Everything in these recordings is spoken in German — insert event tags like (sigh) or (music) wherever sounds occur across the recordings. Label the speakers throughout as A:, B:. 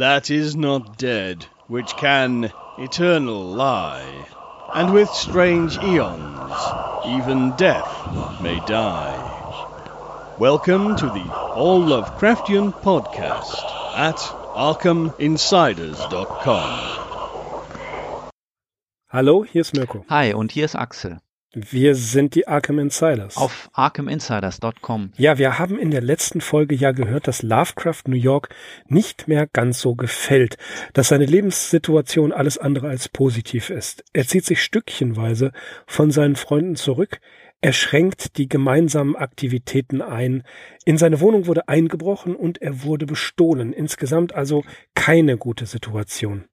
A: that is not dead, which can eternal lie. And with strange eons, even death may die. Welcome to the All Lovecraftian podcast at ArkhamInsiders.com.
B: Hallo, hier ist Mirko.
C: Hi, und hier ist Axel.
B: Wir sind die Arkham Insiders.
C: Auf ArkhamInsiders.com.
B: Ja, wir haben in der letzten Folge ja gehört, dass Lovecraft New York nicht mehr ganz so gefällt, dass seine Lebenssituation alles andere als positiv ist. Er zieht sich stückchenweise von seinen Freunden zurück, er schränkt die gemeinsamen Aktivitäten ein. In seine Wohnung wurde eingebrochen und er wurde bestohlen. Insgesamt also keine gute Situation.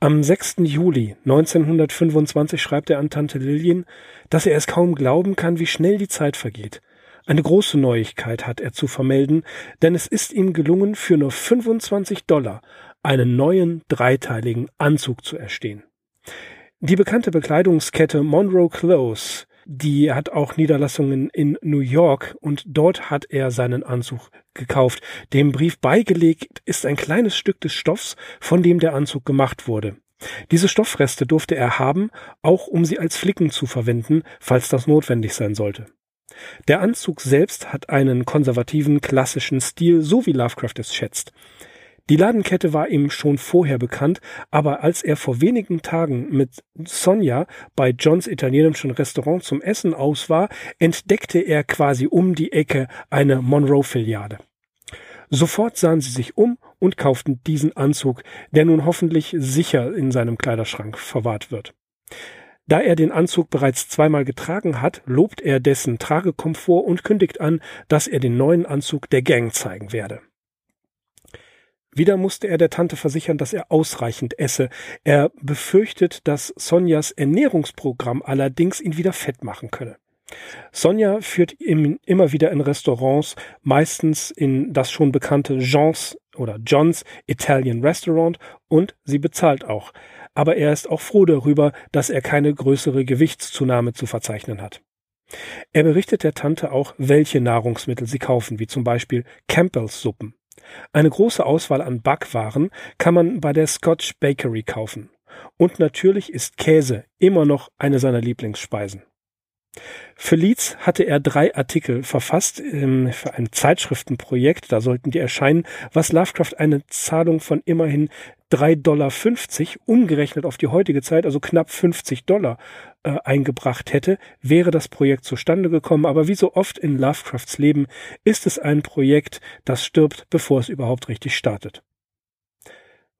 B: Am 6. Juli 1925 schreibt er an Tante Lillian, dass er es kaum glauben kann, wie schnell die Zeit vergeht. Eine große Neuigkeit hat er zu vermelden, denn es ist ihm gelungen, für nur 25 Dollar einen neuen dreiteiligen Anzug zu erstehen. Die bekannte Bekleidungskette Monroe Clothes die hat auch Niederlassungen in New York und dort hat er seinen Anzug gekauft. Dem Brief beigelegt ist ein kleines Stück des Stoffs, von dem der Anzug gemacht wurde. Diese Stoffreste durfte er haben, auch um sie als Flicken zu verwenden, falls das notwendig sein sollte. Der Anzug selbst hat einen konservativen, klassischen Stil, so wie Lovecraft es schätzt. Die Ladenkette war ihm schon vorher bekannt, aber als er vor wenigen Tagen mit Sonja bei Johns italienischem Restaurant zum Essen aus war, entdeckte er quasi um die Ecke eine Monroe-Filiale. Sofort sahen sie sich um und kauften diesen Anzug, der nun hoffentlich sicher in seinem Kleiderschrank verwahrt wird. Da er den Anzug bereits zweimal getragen hat, lobt er dessen Tragekomfort und kündigt an, dass er den neuen Anzug der Gang zeigen werde. Wieder musste er der Tante versichern, dass er ausreichend esse. Er befürchtet, dass Sonjas Ernährungsprogramm allerdings ihn wieder fett machen könne. Sonja führt ihn immer wieder in Restaurants, meistens in das schon bekannte Jeans oder John's Italian Restaurant und sie bezahlt auch. Aber er ist auch froh darüber, dass er keine größere Gewichtszunahme zu verzeichnen hat. Er berichtet der Tante auch, welche Nahrungsmittel sie kaufen, wie zum Beispiel Campbell's Suppen. Eine große Auswahl an Backwaren kann man bei der Scotch Bakery kaufen. Und natürlich ist Käse immer noch eine seiner Lieblingsspeisen. Für Leeds hatte er drei Artikel verfasst ähm, für ein Zeitschriftenprojekt, da sollten die erscheinen, was Lovecraft eine Zahlung von immerhin 3,50 Dollar, umgerechnet auf die heutige Zeit, also knapp 50 Dollar, äh, eingebracht hätte, wäre das Projekt zustande gekommen. Aber wie so oft in Lovecrafts Leben ist es ein Projekt, das stirbt, bevor es überhaupt richtig startet.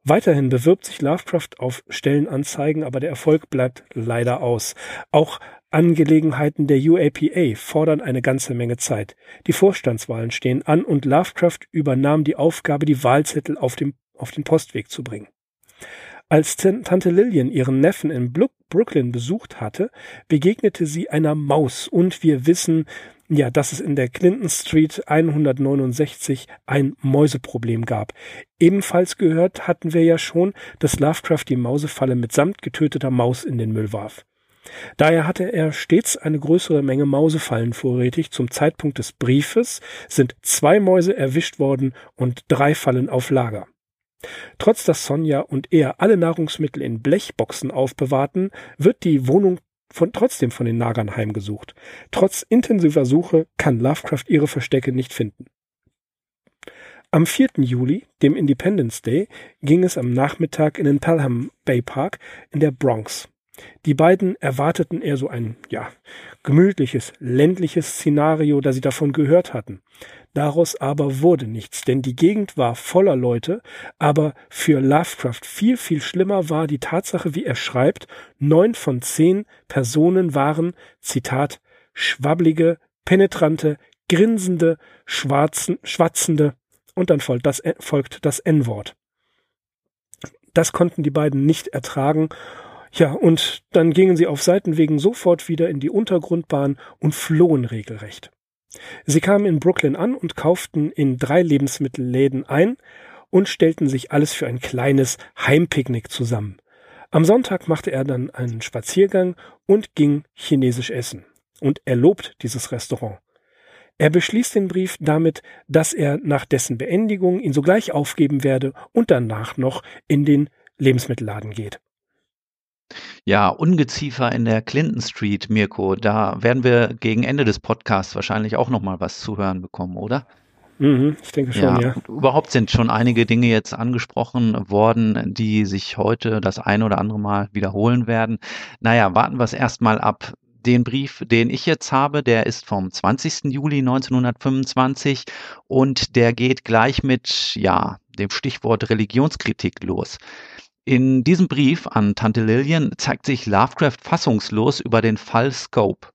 B: Weiterhin bewirbt sich Lovecraft auf Stellenanzeigen, aber der Erfolg bleibt leider aus. Auch Angelegenheiten der UAPA fordern eine ganze Menge Zeit. Die Vorstandswahlen stehen an und Lovecraft übernahm die Aufgabe, die Wahlzettel auf, dem, auf den Postweg zu bringen. Als Tante Lillian ihren Neffen in Brooklyn besucht hatte, begegnete sie einer Maus und wir wissen, ja, dass es in der Clinton Street 169 ein Mäuseproblem gab. Ebenfalls gehört hatten wir ja schon, dass Lovecraft die Mausefalle mitsamt getöteter Maus in den Müll warf. Daher hatte er stets eine größere Menge Mausefallen vorrätig. Zum Zeitpunkt des Briefes sind zwei Mäuse erwischt worden und drei Fallen auf Lager. Trotz dass Sonja und er alle Nahrungsmittel in Blechboxen aufbewahrten, wird die Wohnung von, trotzdem von den Nagern heimgesucht. Trotz intensiver Suche kann Lovecraft ihre Verstecke nicht finden. Am 4. Juli, dem Independence Day, ging es am Nachmittag in den Pelham Bay Park in der Bronx. Die beiden erwarteten eher so ein, ja, gemütliches, ländliches Szenario, da sie davon gehört hatten. Daraus aber wurde nichts, denn die Gegend war voller Leute, aber für Lovecraft viel, viel schlimmer war die Tatsache, wie er schreibt, neun von zehn Personen waren, Zitat, schwabbelige, penetrante, grinsende, schwarzen, schwatzende, und dann folgt das, folgt das N-Wort. Das konnten die beiden nicht ertragen ja, und dann gingen sie auf Seitenwegen sofort wieder in die Untergrundbahn und flohen regelrecht. Sie kamen in Brooklyn an und kauften in drei Lebensmittelläden ein und stellten sich alles für ein kleines Heimpicknick zusammen. Am Sonntag machte er dann einen Spaziergang und ging chinesisch essen. Und er lobt dieses Restaurant. Er beschließt den Brief damit, dass er nach dessen Beendigung ihn sogleich aufgeben werde und danach noch in den Lebensmittelladen geht.
C: Ja, Ungeziefer in der Clinton Street, Mirko, da werden wir gegen Ende des Podcasts wahrscheinlich auch noch mal was zu hören bekommen, oder?
B: Mhm, ich denke schon, ja. ja.
C: Überhaupt sind schon einige Dinge jetzt angesprochen worden, die sich heute das ein oder andere Mal wiederholen werden. Naja, warten wir es erstmal ab. Den Brief, den ich jetzt habe, der ist vom 20. Juli 1925 und der geht gleich mit, ja, dem Stichwort Religionskritik los. In diesem Brief an Tante Lillian zeigt sich Lovecraft fassungslos über den Fall Scope.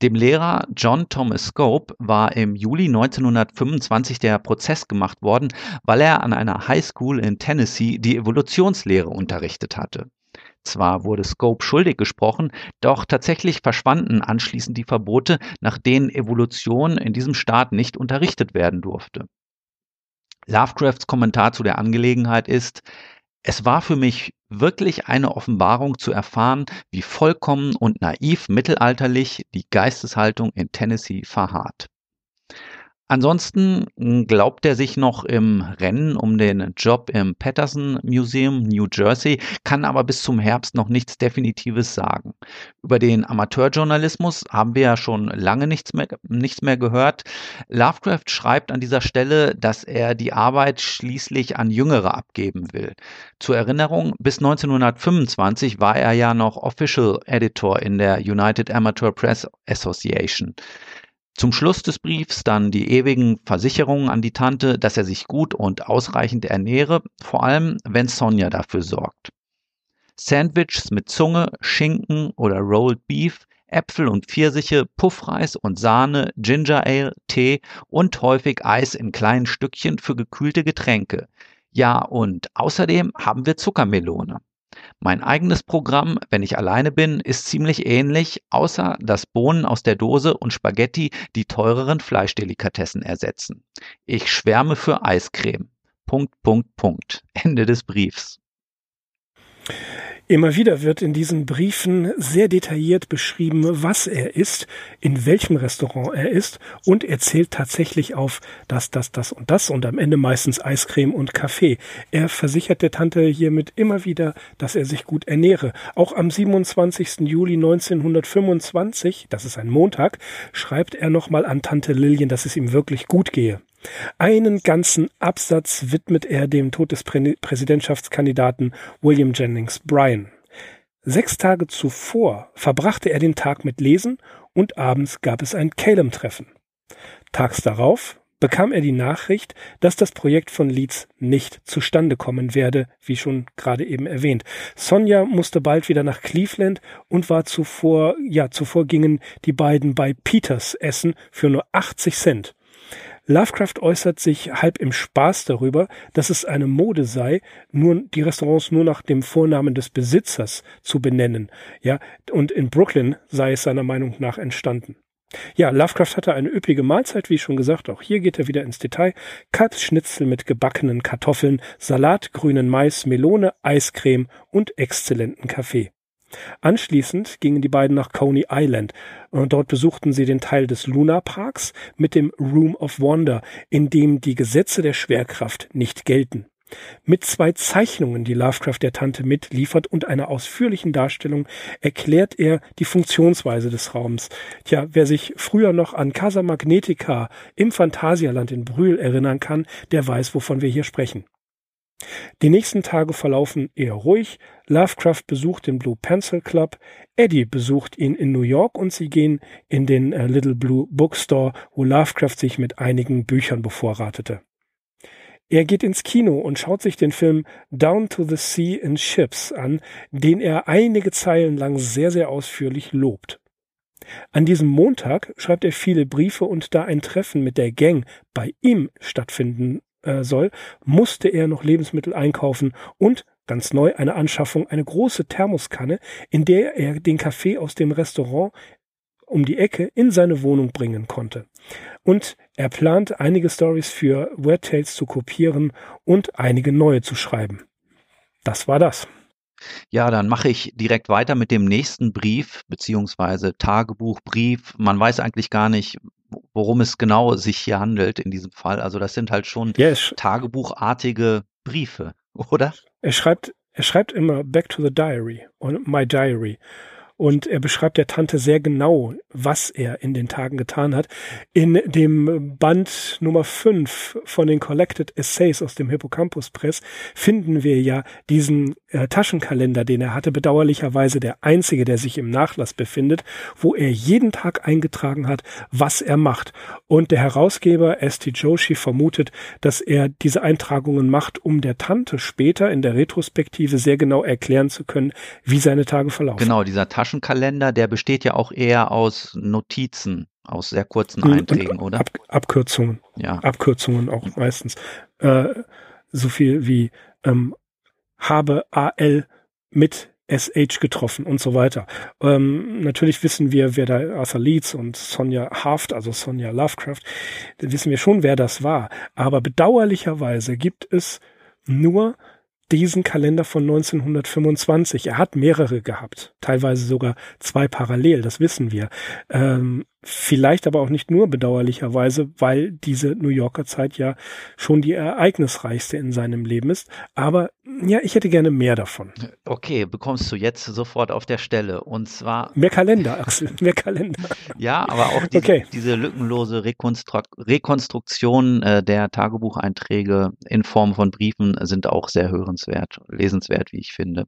C: Dem Lehrer John Thomas Scope war im Juli 1925 der Prozess gemacht worden, weil er an einer High School in Tennessee die Evolutionslehre unterrichtet hatte. Zwar wurde Scope schuldig gesprochen, doch tatsächlich verschwanden anschließend die Verbote, nach denen Evolution in diesem Staat nicht unterrichtet werden durfte. Lovecrafts Kommentar zu der Angelegenheit ist, es war für mich wirklich eine Offenbarung zu erfahren, wie vollkommen und naiv mittelalterlich die Geisteshaltung in Tennessee verharrt. Ansonsten hm, glaubt er sich noch im Rennen um den Job im Patterson Museum, New Jersey, kann aber bis zum Herbst noch nichts Definitives sagen. Über den Amateurjournalismus haben wir ja schon lange nichts mehr, nichts mehr gehört. Lovecraft schreibt an dieser Stelle, dass er die Arbeit schließlich an Jüngere abgeben will. Zur Erinnerung, bis 1925 war er ja noch Official Editor in der United Amateur Press Association. Zum Schluss des Briefs dann die ewigen Versicherungen an die Tante, dass er sich gut und ausreichend ernähre, vor allem wenn Sonja dafür sorgt. Sandwiches mit Zunge, Schinken oder Rolled Beef, Äpfel und Pfirsiche, Puffreis und Sahne, Ginger Ale, Tee und häufig Eis in kleinen Stückchen für gekühlte Getränke. Ja, und außerdem haben wir Zuckermelone. Mein eigenes Programm, wenn ich alleine bin, ist ziemlich ähnlich, außer dass Bohnen aus der Dose und Spaghetti die teureren Fleischdelikatessen ersetzen. Ich schwärme für Eiscreme. Punkt, Punkt, Punkt. Ende des Briefs.
B: Immer wieder wird in diesen Briefen sehr detailliert beschrieben, was er ist, in welchem Restaurant er ist und er zählt tatsächlich auf das, das, das und das und am Ende meistens Eiscreme und Kaffee. Er versichert der Tante hiermit immer wieder, dass er sich gut ernähre. Auch am 27. Juli 1925, das ist ein Montag, schreibt er nochmal an Tante Lillian, dass es ihm wirklich gut gehe. Einen ganzen Absatz widmet er dem Tod des Prä Präsidentschaftskandidaten William Jennings Bryan. Sechs Tage zuvor verbrachte er den Tag mit Lesen und abends gab es ein Calem-Treffen. Tags darauf bekam er die Nachricht, dass das Projekt von Leeds nicht zustande kommen werde, wie schon gerade eben erwähnt. Sonja musste bald wieder nach Cleveland und war zuvor, ja, zuvor gingen die beiden bei Peters essen für nur 80 Cent. Lovecraft äußert sich halb im Spaß darüber, dass es eine Mode sei, nur die Restaurants nur nach dem Vornamen des Besitzers zu benennen. Ja, und in Brooklyn sei es seiner Meinung nach entstanden. Ja, Lovecraft hatte eine üppige Mahlzeit, wie schon gesagt, auch hier geht er wieder ins Detail. Kalbsschnitzel mit gebackenen Kartoffeln, Salat, grünen Mais, Melone, Eiscreme und exzellenten Kaffee. Anschließend gingen die beiden nach Coney Island und dort besuchten sie den Teil des Luna Parks mit dem Room of Wonder, in dem die Gesetze der Schwerkraft nicht gelten. Mit zwei Zeichnungen, die Lovecraft der Tante mitliefert und einer ausführlichen Darstellung erklärt er die Funktionsweise des Raums. Tja, wer sich früher noch an Casa Magnetica im Phantasialand in Brühl erinnern kann, der weiß, wovon wir hier sprechen. Die nächsten Tage verlaufen eher ruhig. Lovecraft besucht den Blue Pencil Club, Eddie besucht ihn in New York und sie gehen in den äh, Little Blue Bookstore, wo Lovecraft sich mit einigen Büchern bevorratete. Er geht ins Kino und schaut sich den Film Down to the Sea in Ships an, den er einige Zeilen lang sehr, sehr ausführlich lobt. An diesem Montag schreibt er viele Briefe und da ein Treffen mit der Gang bei ihm stattfinden äh, soll, musste er noch Lebensmittel einkaufen und ganz neu eine Anschaffung, eine große Thermoskanne, in der er den Kaffee aus dem Restaurant um die Ecke in seine Wohnung bringen konnte. Und er plant einige Stories für Weird Tales zu kopieren und einige neue zu schreiben. Das war das.
C: Ja, dann mache ich direkt weiter mit dem nächsten Brief beziehungsweise Tagebuchbrief. Man weiß eigentlich gar nicht, worum es genau sich hier handelt in diesem Fall. Also das sind halt schon
B: Ja,
C: tagebuchartige Briefe, (laughs) oder?
B: Er schreibt, er schreibt immer Back to the Diary und My Diary. Und er beschreibt der Tante sehr genau, was er in den Tagen getan hat. In dem Band Nummer 5 von den Collected Essays aus dem Hippocampus Press finden wir ja diesen äh, Taschenkalender, den er hatte, bedauerlicherweise der einzige, der sich im Nachlass befindet, wo er jeden Tag eingetragen hat, was er macht. Und der Herausgeber S.T. Joshi vermutet, dass er diese Eintragungen macht, um der Tante später in der Retrospektive sehr genau erklären zu können, wie seine Tage verlaufen.
C: Genau, dieser Taschenkalender Taschenkalender, der besteht ja auch eher aus Notizen, aus sehr kurzen Einträgen, oder?
B: Ab, Abkürzungen.
C: Ja.
B: Abkürzungen auch meistens. Äh, so viel wie ähm, habe AL mit SH getroffen und so weiter. Ähm, natürlich wissen wir, wer da Arthur Leeds und Sonja Haft, also Sonja Lovecraft, wissen wir schon, wer das war. Aber bedauerlicherweise gibt es nur diesen Kalender von 1925. Er hat mehrere gehabt, teilweise sogar zwei parallel, das wissen wir. Ähm, vielleicht aber auch nicht nur bedauerlicherweise, weil diese New Yorker Zeit ja schon die ereignisreichste in seinem Leben ist. Aber ja, ich hätte gerne mehr davon.
C: Okay, bekommst du jetzt sofort auf der Stelle. Und zwar.
B: Mehr Kalender, Axel, (laughs) mehr Kalender.
C: ja, aber auch die, okay. diese lückenlose Rekonstru Rekonstruktion äh, der Tagebucheinträge in Form von Briefen sind auch sehr hörenswert, lesenswert, wie ich finde.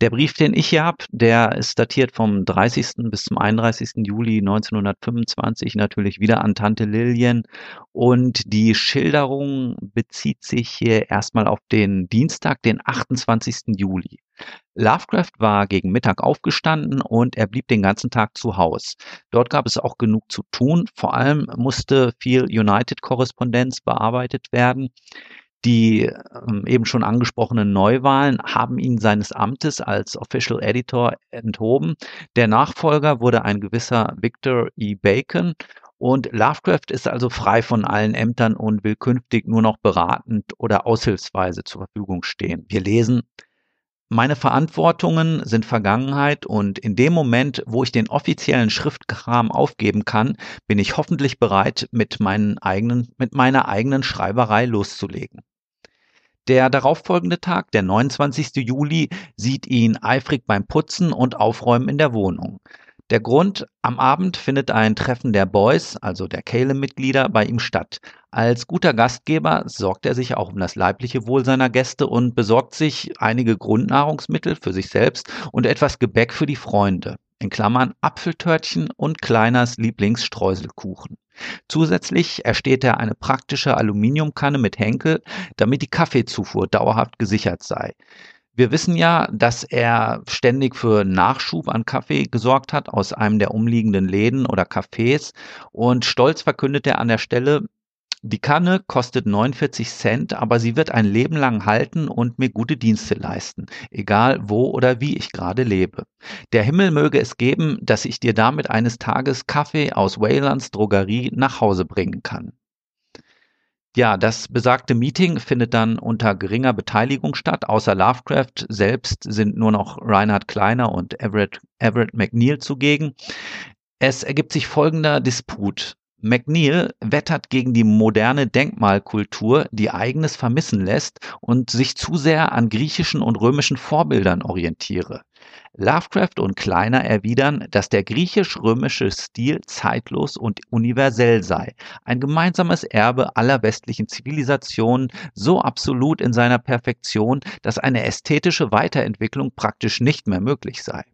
C: Der Brief, den ich hier habe, der ist datiert vom 30. bis zum 31. Juli 1925, natürlich wieder an Tante Lillian. Und die Schilderung bezieht sich hier erstmal auf den Dienstag, den 28. Juli. Lovecraft war gegen Mittag aufgestanden und er blieb den ganzen Tag zu Hause. Dort gab es auch genug zu tun. Vor allem musste viel United-Korrespondenz bearbeitet werden. Die ähm, eben schon angesprochenen Neuwahlen haben ihn seines Amtes als Official Editor enthoben. Der Nachfolger wurde ein gewisser Victor E. Bacon und Lovecraft ist also frei von allen Ämtern und will künftig nur noch beratend oder aushilfsweise zur Verfügung stehen. Wir lesen, meine Verantwortungen sind Vergangenheit und in dem Moment, wo ich den offiziellen Schriftkram aufgeben kann, bin ich hoffentlich bereit, mit, meinen eigenen, mit meiner eigenen Schreiberei loszulegen. Der darauffolgende Tag, der 29. Juli, sieht ihn eifrig beim Putzen und Aufräumen in der Wohnung. Der Grund, am Abend findet ein Treffen der Boys, also der Caleb-Mitglieder, bei ihm statt. Als guter Gastgeber sorgt er sich auch um das leibliche Wohl seiner Gäste und besorgt sich einige Grundnahrungsmittel für sich selbst und etwas Gebäck für die Freunde. In Klammern Apfeltörtchen und Kleiners Lieblingsstreuselkuchen. Zusätzlich ersteht er eine praktische Aluminiumkanne mit Henkel, damit die Kaffeezufuhr dauerhaft gesichert sei. Wir wissen ja, dass er ständig für Nachschub an Kaffee gesorgt hat aus einem der umliegenden Läden oder Cafés und stolz verkündet er an der Stelle, die Kanne kostet 49 Cent, aber sie wird ein Leben lang halten und mir gute Dienste leisten, egal wo oder wie ich gerade lebe. Der Himmel möge es geben, dass ich dir damit eines Tages Kaffee aus Waylands Drogerie nach Hause bringen kann. Ja, das besagte Meeting findet dann unter geringer Beteiligung statt. Außer Lovecraft selbst sind nur noch Reinhard Kleiner und Everett, Everett McNeil zugegen. Es ergibt sich folgender Disput. McNeil wettert gegen die moderne Denkmalkultur, die eigenes vermissen lässt und sich zu sehr an griechischen und römischen Vorbildern orientiere. Lovecraft und Kleiner erwidern, dass der griechisch-römische Stil zeitlos und universell sei, ein gemeinsames Erbe aller westlichen Zivilisationen, so absolut in seiner Perfektion, dass eine ästhetische Weiterentwicklung praktisch nicht mehr möglich sei.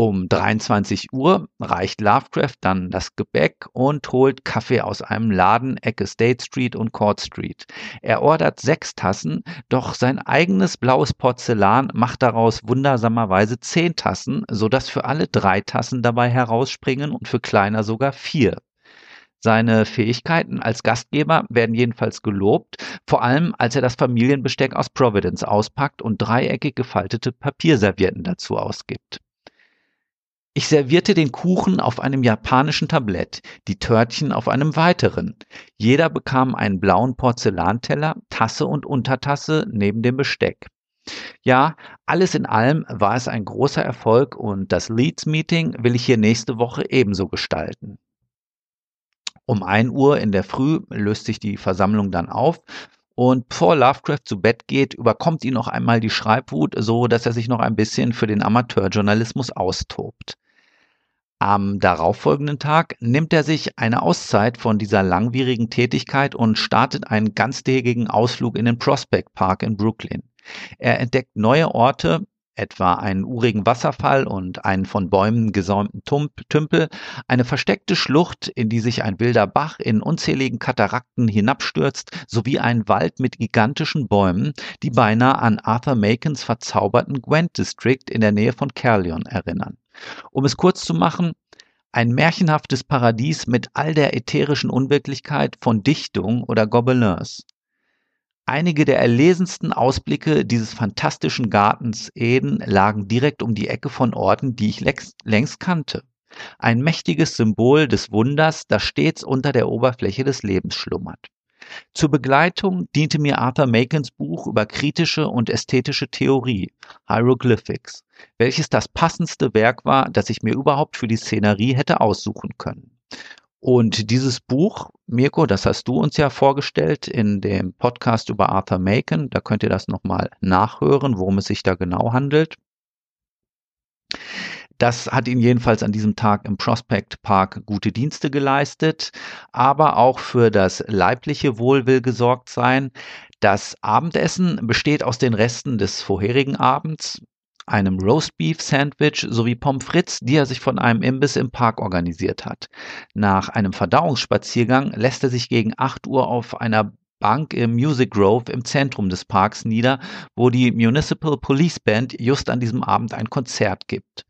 C: Um 23 Uhr reicht Lovecraft dann das Gebäck und holt Kaffee aus einem Laden Ecke State Street und Court Street. Er ordert sechs Tassen, doch sein eigenes blaues Porzellan macht daraus wundersamerweise zehn Tassen, sodass für alle drei Tassen dabei herausspringen und für kleiner sogar vier. Seine Fähigkeiten als Gastgeber werden jedenfalls gelobt, vor allem als er das Familienbesteck aus Providence auspackt und dreieckig gefaltete Papierservietten dazu ausgibt. Ich servierte den Kuchen auf einem japanischen Tablett, die Törtchen auf einem weiteren. Jeder bekam einen blauen Porzellanteller, Tasse und Untertasse neben dem Besteck. Ja, alles in allem war es ein großer Erfolg und das Leeds Meeting will ich hier nächste Woche ebenso gestalten. Um ein Uhr in der Früh löst sich die Versammlung dann auf und bevor Lovecraft zu Bett geht, überkommt ihn noch einmal die Schreibwut, so dass er sich noch ein bisschen für den Amateurjournalismus austobt. Am darauffolgenden Tag nimmt er sich eine Auszeit von dieser langwierigen Tätigkeit und startet einen ganztägigen Ausflug in den Prospect Park in Brooklyn. Er entdeckt neue Orte, etwa einen urigen Wasserfall und einen von Bäumen gesäumten Tümpel, eine versteckte Schlucht, in die sich ein wilder Bach in unzähligen Katarakten hinabstürzt, sowie ein Wald mit gigantischen Bäumen, die beinahe an Arthur Macons verzauberten Gwent District in der Nähe von Caerleon erinnern. Um es kurz zu machen, ein märchenhaftes Paradies mit all der ätherischen Unwirklichkeit von Dichtung oder Gobelins. Einige der erlesensten Ausblicke dieses fantastischen Gartens Eden lagen direkt um die Ecke von Orten, die ich längst kannte. Ein mächtiges Symbol des Wunders, das stets unter der Oberfläche des Lebens schlummert. Zur Begleitung diente mir Arthur Macons Buch über kritische und ästhetische Theorie, Hieroglyphics, welches das passendste Werk war, das ich mir überhaupt für die Szenerie hätte aussuchen können. Und dieses Buch, Mirko, das hast du uns ja vorgestellt in dem Podcast über Arthur Macon. Da könnt ihr das nochmal nachhören, worum es sich da genau handelt. Das hat ihn jedenfalls an diesem Tag im Prospect Park gute Dienste geleistet, aber auch für das leibliche Wohl will gesorgt sein. Das Abendessen besteht aus den Resten des vorherigen Abends einem Roastbeef-Sandwich sowie Pommes frites, die er sich von einem Imbiss im Park organisiert hat. Nach einem Verdauungsspaziergang lässt er sich gegen 8 Uhr auf einer Bank im Music Grove im Zentrum des Parks nieder, wo die Municipal Police Band just an diesem Abend ein Konzert gibt.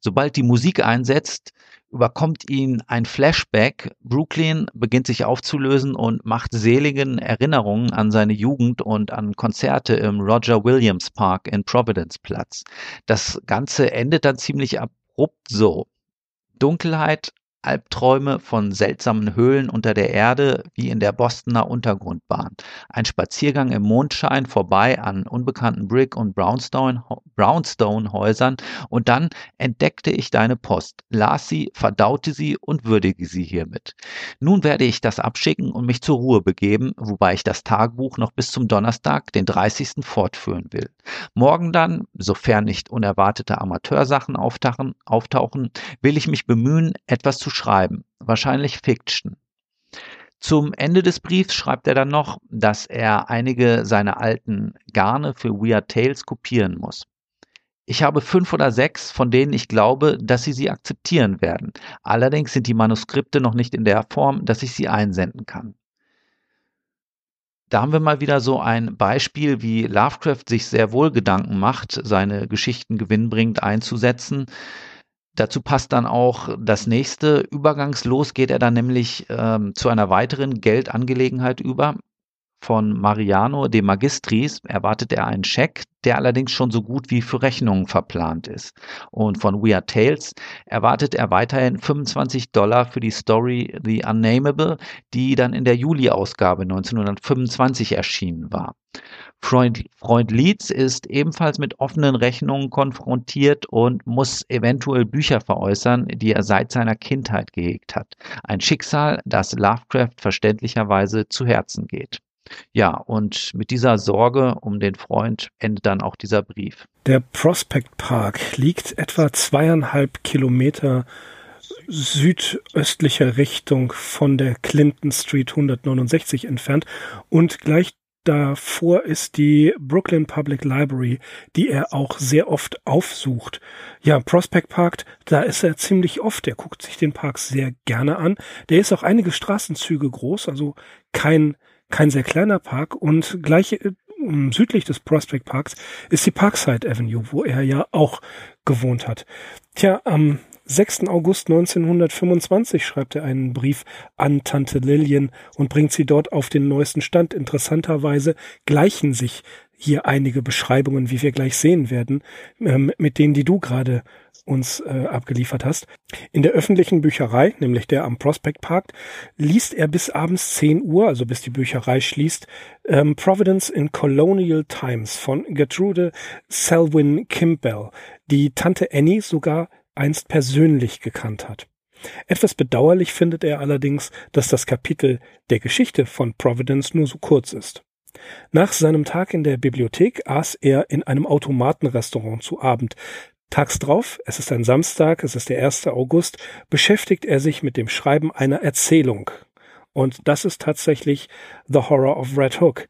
C: Sobald die Musik einsetzt, überkommt ihn ein Flashback. Brooklyn beginnt sich aufzulösen und macht seligen Erinnerungen an seine Jugend und an Konzerte im Roger Williams Park in Providence Platz. Das Ganze endet dann ziemlich abrupt so. Dunkelheit, Albträume von seltsamen Höhlen unter der Erde wie in der Bostoner Untergrundbahn. Ein Spaziergang im Mondschein vorbei an unbekannten Brick- und Brownstone-Häusern und dann entdeckte ich deine Post, las sie, verdaute sie und würdige sie hiermit. Nun werde ich das abschicken und mich zur Ruhe begeben, wobei ich das Tagebuch noch bis zum Donnerstag, den 30. fortführen will. Morgen dann, sofern nicht unerwartete Amateursachen auftauchen, auftauchen will ich mich bemühen, etwas zu schreiben, wahrscheinlich Fiction. Zum Ende des Briefs schreibt er dann noch, dass er einige seiner alten Garne für Weird Tales kopieren muss. Ich habe fünf oder sechs, von denen ich glaube, dass sie sie akzeptieren werden. Allerdings sind die Manuskripte noch nicht in der Form, dass ich sie einsenden kann. Da haben wir mal wieder so ein Beispiel, wie Lovecraft sich sehr wohl Gedanken macht, seine Geschichten gewinnbringend einzusetzen. Dazu passt dann auch das nächste. Übergangslos geht er dann nämlich ähm, zu einer weiteren Geldangelegenheit über. Von Mariano de Magistris erwartet er einen Scheck, der allerdings schon so gut wie für Rechnungen verplant ist. Und von Weird Tales erwartet er weiterhin 25 Dollar für die Story The Unnamable, die dann in der Juli-Ausgabe 1925 erschienen war. Freund, Freund Leeds ist ebenfalls mit offenen Rechnungen konfrontiert und muss eventuell Bücher veräußern, die er seit seiner Kindheit gehegt hat. Ein Schicksal, das Lovecraft verständlicherweise zu Herzen geht. Ja, und mit dieser Sorge um den Freund endet dann auch dieser Brief.
B: Der Prospect Park liegt etwa zweieinhalb Kilometer südöstlicher Richtung von der Clinton Street 169 entfernt und gleich davor ist die Brooklyn Public Library, die er auch sehr oft aufsucht. Ja, Prospect Park, da ist er ziemlich oft. Er guckt sich den Park sehr gerne an. Der ist auch einige Straßenzüge groß, also kein kein sehr kleiner Park und gleich äh, südlich des Prospect Parks ist die Parkside Avenue, wo er ja auch gewohnt hat. Tja, am 6. August 1925 schreibt er einen Brief an Tante Lillian und bringt sie dort auf den neuesten Stand. Interessanterweise gleichen sich hier einige Beschreibungen, wie wir gleich sehen werden, ähm, mit denen, die du gerade uns äh, abgeliefert hast. In der öffentlichen Bücherei, nämlich der am Prospect Park, liest er bis abends 10 Uhr, also bis die Bücherei schließt, ähm, Providence in Colonial Times von Gertrude Selwyn Kimball, die Tante Annie sogar einst persönlich gekannt hat. Etwas bedauerlich findet er allerdings, dass das Kapitel der Geschichte von Providence nur so kurz ist. Nach seinem Tag in der Bibliothek aß er in einem Automatenrestaurant zu Abend. Tags drauf, es ist ein Samstag, es ist der 1. August, beschäftigt er sich mit dem Schreiben einer Erzählung. Und das ist tatsächlich The Horror of Red Hook.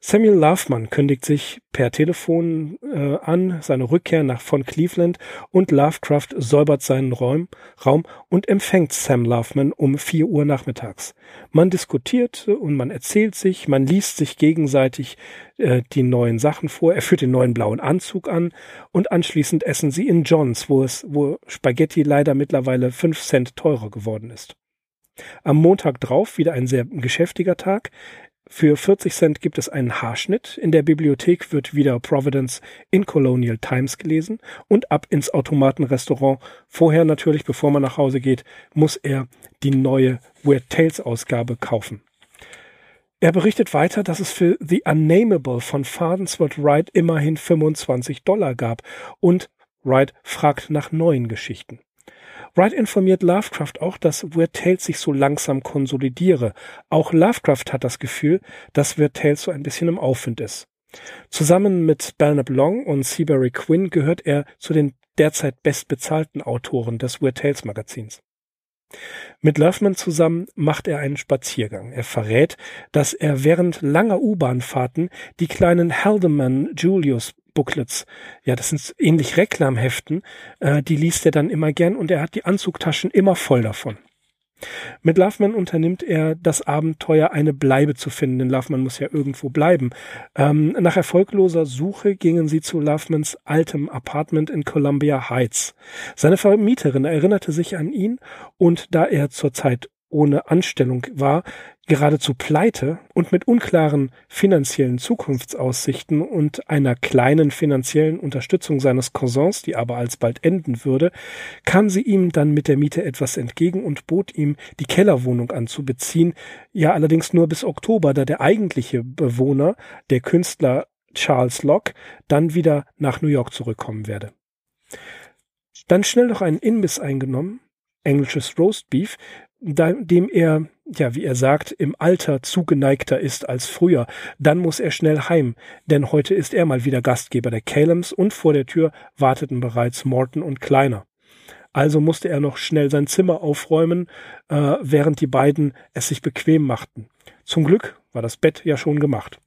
B: Samuel Loveman kündigt sich per Telefon äh, an, seine Rückkehr nach von Cleveland und Lovecraft säubert seinen Raum, Raum und empfängt Sam Loveman um vier Uhr nachmittags. Man diskutiert und man erzählt sich, man liest sich gegenseitig äh, die neuen Sachen vor, er führt den neuen blauen Anzug an und anschließend essen sie in Johns, wo es, wo Spaghetti leider mittlerweile fünf Cent teurer geworden ist. Am Montag drauf wieder ein sehr geschäftiger Tag. Für 40 Cent gibt es einen Haarschnitt. In der Bibliothek wird wieder Providence in Colonial Times gelesen und ab ins Automatenrestaurant. Vorher natürlich, bevor man nach Hause geht, muss er die neue Weird Tales Ausgabe kaufen. Er berichtet weiter, dass es für The Unnameable von Farnsworth Wright immerhin 25 Dollar gab und Wright fragt nach neuen Geschichten. Wright informiert Lovecraft auch, dass Weird Tales sich so langsam konsolidiere. Auch Lovecraft hat das Gefühl, dass Weird Tales so ein bisschen im Aufwind ist. Zusammen mit Belknap Long und Seabury Quinn gehört er zu den derzeit bestbezahlten Autoren des Weird Tales Magazins. Mit Loveman zusammen macht er einen Spaziergang. Er verrät, dass er während langer U-Bahn-Fahrten die kleinen Haldeman Julius Booklets. Ja, das sind ähnlich Reklamheften. Äh, die liest er dann immer gern und er hat die Anzugtaschen immer voll davon. Mit Loveman unternimmt er das Abenteuer, eine Bleibe zu finden, denn Loveman muss ja irgendwo bleiben. Ähm, nach erfolgloser Suche gingen sie zu Lovemans altem Apartment in Columbia Heights. Seine Vermieterin erinnerte sich an ihn und da er zurzeit ohne Anstellung war, geradezu pleite und mit unklaren finanziellen Zukunftsaussichten und einer kleinen finanziellen Unterstützung seines Cousins, die aber alsbald enden würde, kam sie ihm dann mit der Miete etwas entgegen und bot ihm, die Kellerwohnung anzubeziehen, ja allerdings nur bis Oktober, da der eigentliche Bewohner, der Künstler Charles Locke, dann wieder nach New York zurückkommen werde. Dann schnell noch einen Inbiss eingenommen, englisches Roastbeef, dem er, ja, wie er sagt, im Alter zugeneigter ist als früher, dann muss er schnell heim, denn heute ist er mal wieder Gastgeber der Calems und vor der Tür warteten bereits Morton und Kleiner. Also musste er noch schnell sein Zimmer aufräumen, äh, während die beiden es sich bequem machten. Zum Glück war das Bett ja schon gemacht.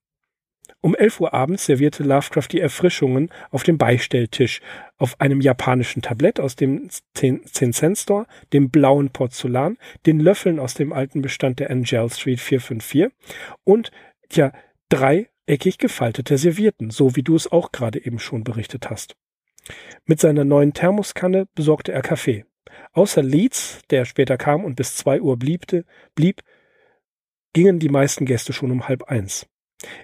B: Um elf Uhr abends servierte Lovecraft die Erfrischungen auf dem Beistelltisch, auf einem japanischen Tablett aus dem 10-Cent-Store, dem blauen Porzellan, den Löffeln aus dem alten Bestand der Angel Street 454 und, ja, dreieckig gefaltete Servierten, so wie du es auch gerade eben schon berichtet hast. Mit seiner neuen Thermoskanne besorgte er Kaffee. Außer Leeds, der später kam und bis zwei Uhr bliebte, blieb, gingen die meisten Gäste schon um halb eins.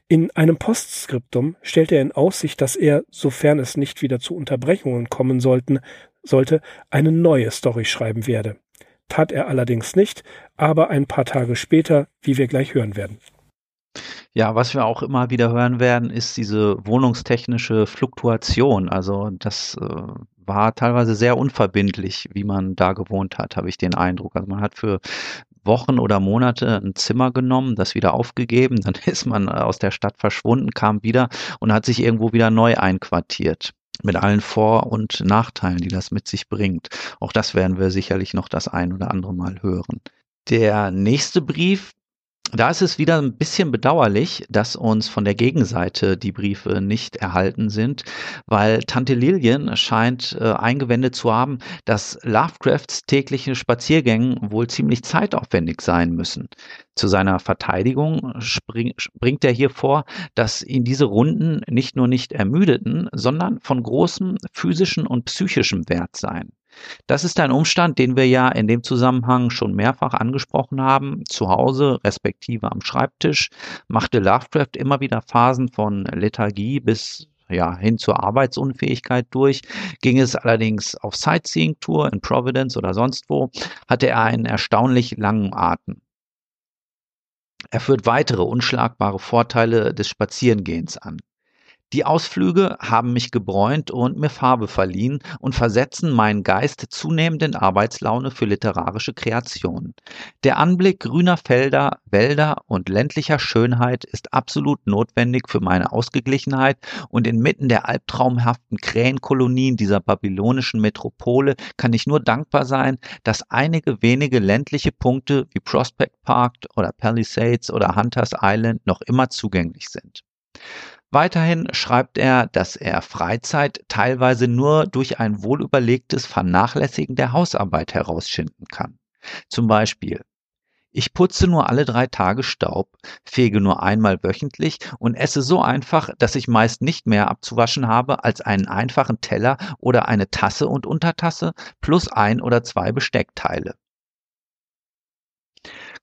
B: In einem Postskriptum stellte er in Aussicht, dass er, sofern es nicht wieder zu Unterbrechungen kommen sollten, sollte, eine neue Story schreiben werde. Tat er allerdings nicht, aber ein paar Tage später, wie wir gleich hören werden.
C: Ja, was wir auch immer wieder hören werden, ist diese wohnungstechnische Fluktuation. Also das äh, war teilweise sehr unverbindlich, wie man da gewohnt hat, habe ich den Eindruck. Also man hat für Wochen oder Monate ein Zimmer genommen, das wieder aufgegeben, dann ist man äh, aus der Stadt verschwunden, kam wieder und hat sich irgendwo wieder neu einquartiert mit allen Vor- und Nachteilen, die das mit sich bringt. Auch das werden wir sicherlich noch das ein oder andere Mal hören. Der nächste Brief, da ist es wieder ein bisschen bedauerlich, dass uns von der Gegenseite die Briefe nicht erhalten sind, weil Tante Lillian scheint äh, eingewendet zu haben, dass Lovecrafts tägliche Spaziergänge wohl ziemlich zeitaufwendig sein müssen. Zu seiner Verteidigung spring, bringt er hier vor, dass ihn diese Runden nicht nur nicht ermüdeten, sondern von großem physischen und psychischem Wert seien. Das ist ein Umstand, den wir ja in dem Zusammenhang schon mehrfach angesprochen haben. Zu Hause, respektive am Schreibtisch, machte Lovecraft immer wieder Phasen von Lethargie bis ja, hin zur Arbeitsunfähigkeit durch. Ging es allerdings auf Sightseeing-Tour in Providence oder sonst wo, hatte er einen erstaunlich langen Atem. Er führt weitere unschlagbare Vorteile des Spazierengehens an. Die Ausflüge haben mich gebräunt und mir Farbe verliehen und versetzen meinen Geist zunehmend in Arbeitslaune für literarische Kreationen. Der Anblick grüner Felder, Wälder und ländlicher Schönheit ist absolut notwendig für meine Ausgeglichenheit und inmitten der albtraumhaften Krähenkolonien dieser babylonischen Metropole kann ich nur dankbar sein, dass einige wenige ländliche Punkte wie Prospect Park oder Palisades oder Hunters Island noch immer zugänglich sind. Weiterhin schreibt er, dass er Freizeit teilweise nur durch ein wohlüberlegtes Vernachlässigen der Hausarbeit herausschinden kann. Zum Beispiel ich putze nur alle drei Tage Staub, fege nur einmal wöchentlich und esse so einfach, dass ich meist nicht mehr abzuwaschen habe als einen einfachen Teller oder eine Tasse und Untertasse plus ein oder zwei Besteckteile.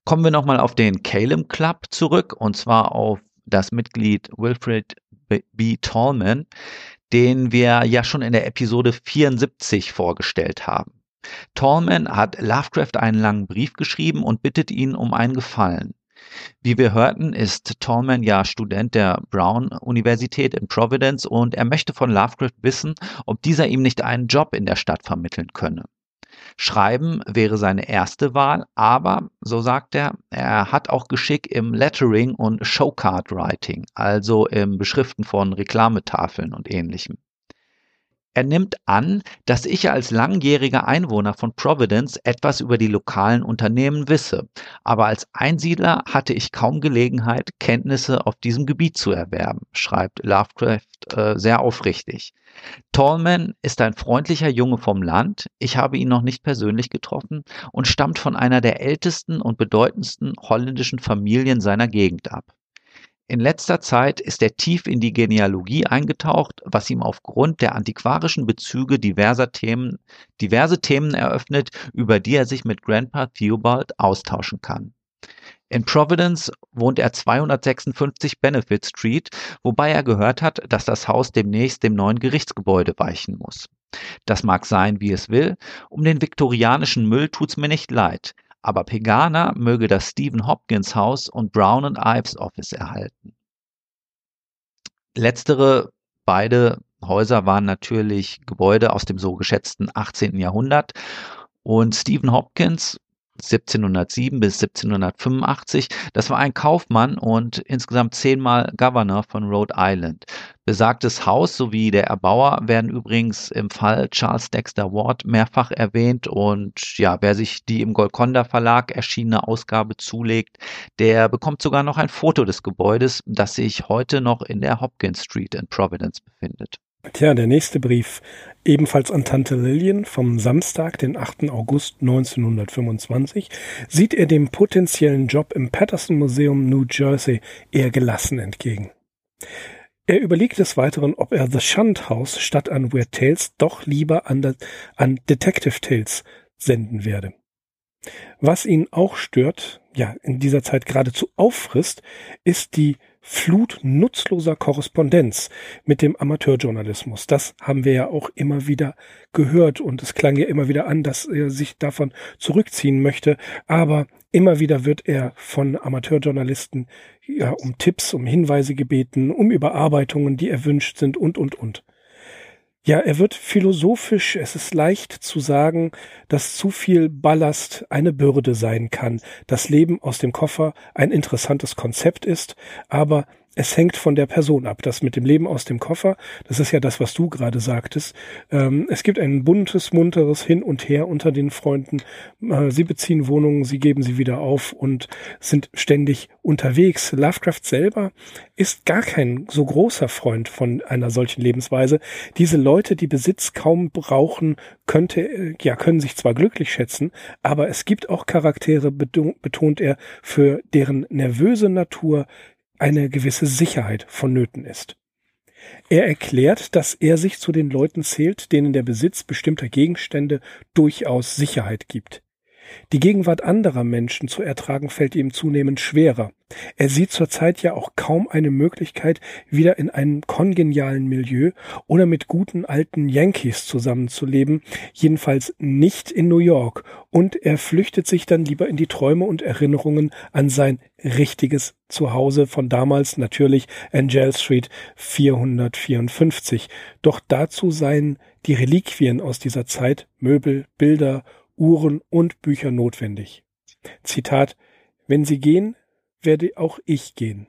C: Kommen wir nochmal auf den Calum Club zurück und zwar auf das Mitglied Wilfred B. Tallman, den wir ja schon in der Episode 74 vorgestellt haben. Tallman hat Lovecraft einen langen Brief geschrieben und bittet ihn um einen Gefallen. Wie wir hörten, ist Tallman ja Student der Brown Universität in Providence und er möchte von Lovecraft wissen, ob dieser ihm nicht einen Job in der Stadt vermitteln könne. Schreiben wäre seine erste Wahl, aber, so sagt er, er hat auch Geschick im Lettering und Showcard Writing, also im Beschriften von Reklametafeln und ähnlichem. Er nimmt an, dass ich als langjähriger Einwohner von Providence etwas über die lokalen Unternehmen wisse, aber als Einsiedler hatte ich kaum Gelegenheit, Kenntnisse auf diesem Gebiet zu erwerben, schreibt Lovecraft äh, sehr aufrichtig. Tallman ist ein freundlicher Junge vom Land, ich habe ihn noch nicht persönlich getroffen und stammt von einer der ältesten und bedeutendsten holländischen Familien seiner Gegend ab. In letzter Zeit ist er tief in die Genealogie eingetaucht, was ihm aufgrund der antiquarischen Bezüge diverser Themen, diverse Themen eröffnet, über die er sich mit Grandpa Theobald austauschen kann. In Providence wohnt er 256 Benefit Street, wobei er gehört hat, dass das Haus demnächst dem neuen Gerichtsgebäude weichen muss. Das mag sein, wie es will, um den viktorianischen Müll tut's mir nicht leid aber Pegana möge das Stephen Hopkins Haus und Brown and Ives Office erhalten. Letztere beide Häuser waren natürlich Gebäude aus dem so geschätzten 18. Jahrhundert und Stephen Hopkins 1707 bis 1785. Das war ein Kaufmann und insgesamt zehnmal Governor von Rhode Island. Besagtes Haus sowie der Erbauer werden übrigens im Fall Charles Dexter Ward mehrfach erwähnt und ja, wer sich die im Golconda Verlag erschienene Ausgabe zulegt, der bekommt sogar noch ein Foto des Gebäudes, das sich heute noch in der Hopkins Street in Providence befindet.
B: Tja, der nächste Brief, ebenfalls an Tante Lillian vom Samstag, den 8. August 1925, sieht er dem potenziellen Job im Patterson Museum New Jersey eher gelassen entgegen. Er überlegt des Weiteren, ob er The Shunt House statt an Weird Tales doch lieber an, de, an Detective Tales senden werde. Was ihn auch stört, ja, in dieser Zeit geradezu auffrisst, ist die Flut nutzloser Korrespondenz mit dem Amateurjournalismus. Das haben wir ja auch immer wieder gehört und es klang ja immer wieder an, dass er sich davon zurückziehen möchte. Aber immer wieder wird er von Amateurjournalisten ja um Tipps, um Hinweise gebeten, um Überarbeitungen, die erwünscht sind und, und, und. Ja, er wird philosophisch. Es ist leicht zu sagen, dass zu viel Ballast eine Bürde sein kann. Das Leben aus dem Koffer ein interessantes Konzept ist, aber es hängt von der Person ab. Das mit dem Leben aus dem Koffer, das ist ja das, was du gerade sagtest. Ähm, es gibt ein buntes, munteres Hin und Her unter den Freunden. Äh, sie beziehen Wohnungen, sie geben sie wieder auf und sind ständig unterwegs. Lovecraft selber ist gar kein so großer Freund von einer solchen Lebensweise. Diese Leute, die Besitz kaum brauchen, könnte, äh, ja, können sich zwar glücklich schätzen, aber es gibt auch Charaktere, betont er, für deren nervöse Natur eine gewisse Sicherheit vonnöten ist. Er erklärt, dass er sich zu den Leuten zählt, denen der Besitz bestimmter Gegenstände durchaus Sicherheit gibt. Die Gegenwart anderer Menschen zu ertragen fällt ihm zunehmend schwerer. Er sieht zurzeit ja auch kaum eine Möglichkeit, wieder in einem kongenialen Milieu oder mit guten alten Yankees zusammenzuleben, jedenfalls nicht in New York, und er flüchtet sich dann lieber in die Träume und Erinnerungen an sein richtiges Zuhause von damals natürlich Angel Street 454. Doch dazu seien die Reliquien aus dieser Zeit, Möbel, Bilder, Uhren und Bücher notwendig. Zitat Wenn Sie gehen, werde auch ich gehen.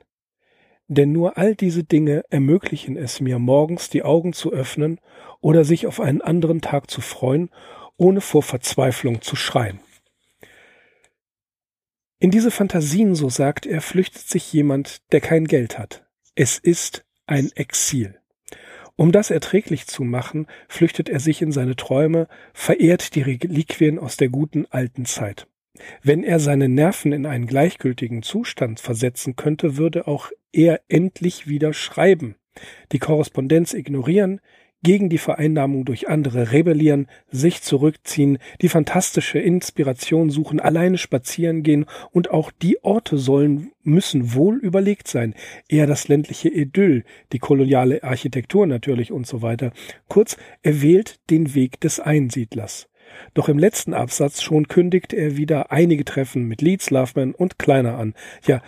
B: Denn nur all diese Dinge ermöglichen es mir, morgens die Augen zu öffnen oder sich auf einen anderen Tag zu freuen, ohne vor Verzweiflung zu schreien. In diese Fantasien, so sagt er, flüchtet sich jemand, der kein Geld hat. Es ist ein Exil. Um das erträglich zu machen, flüchtet er sich in seine Träume, verehrt die Reliquien aus der guten alten Zeit. Wenn er seine Nerven in einen gleichgültigen Zustand versetzen könnte, würde auch er endlich wieder schreiben, die Korrespondenz ignorieren, gegen die Vereinnahmung durch andere rebellieren, sich zurückziehen, die fantastische Inspiration suchen, alleine spazieren gehen und auch die Orte sollen, müssen wohl überlegt sein. Eher das ländliche Idyll, die koloniale Architektur natürlich und so weiter. Kurz, er wählt den Weg des Einsiedlers. Doch im letzten Absatz schon kündigt er wieder einige Treffen mit Leeds, Loveman und Kleiner an. Ja,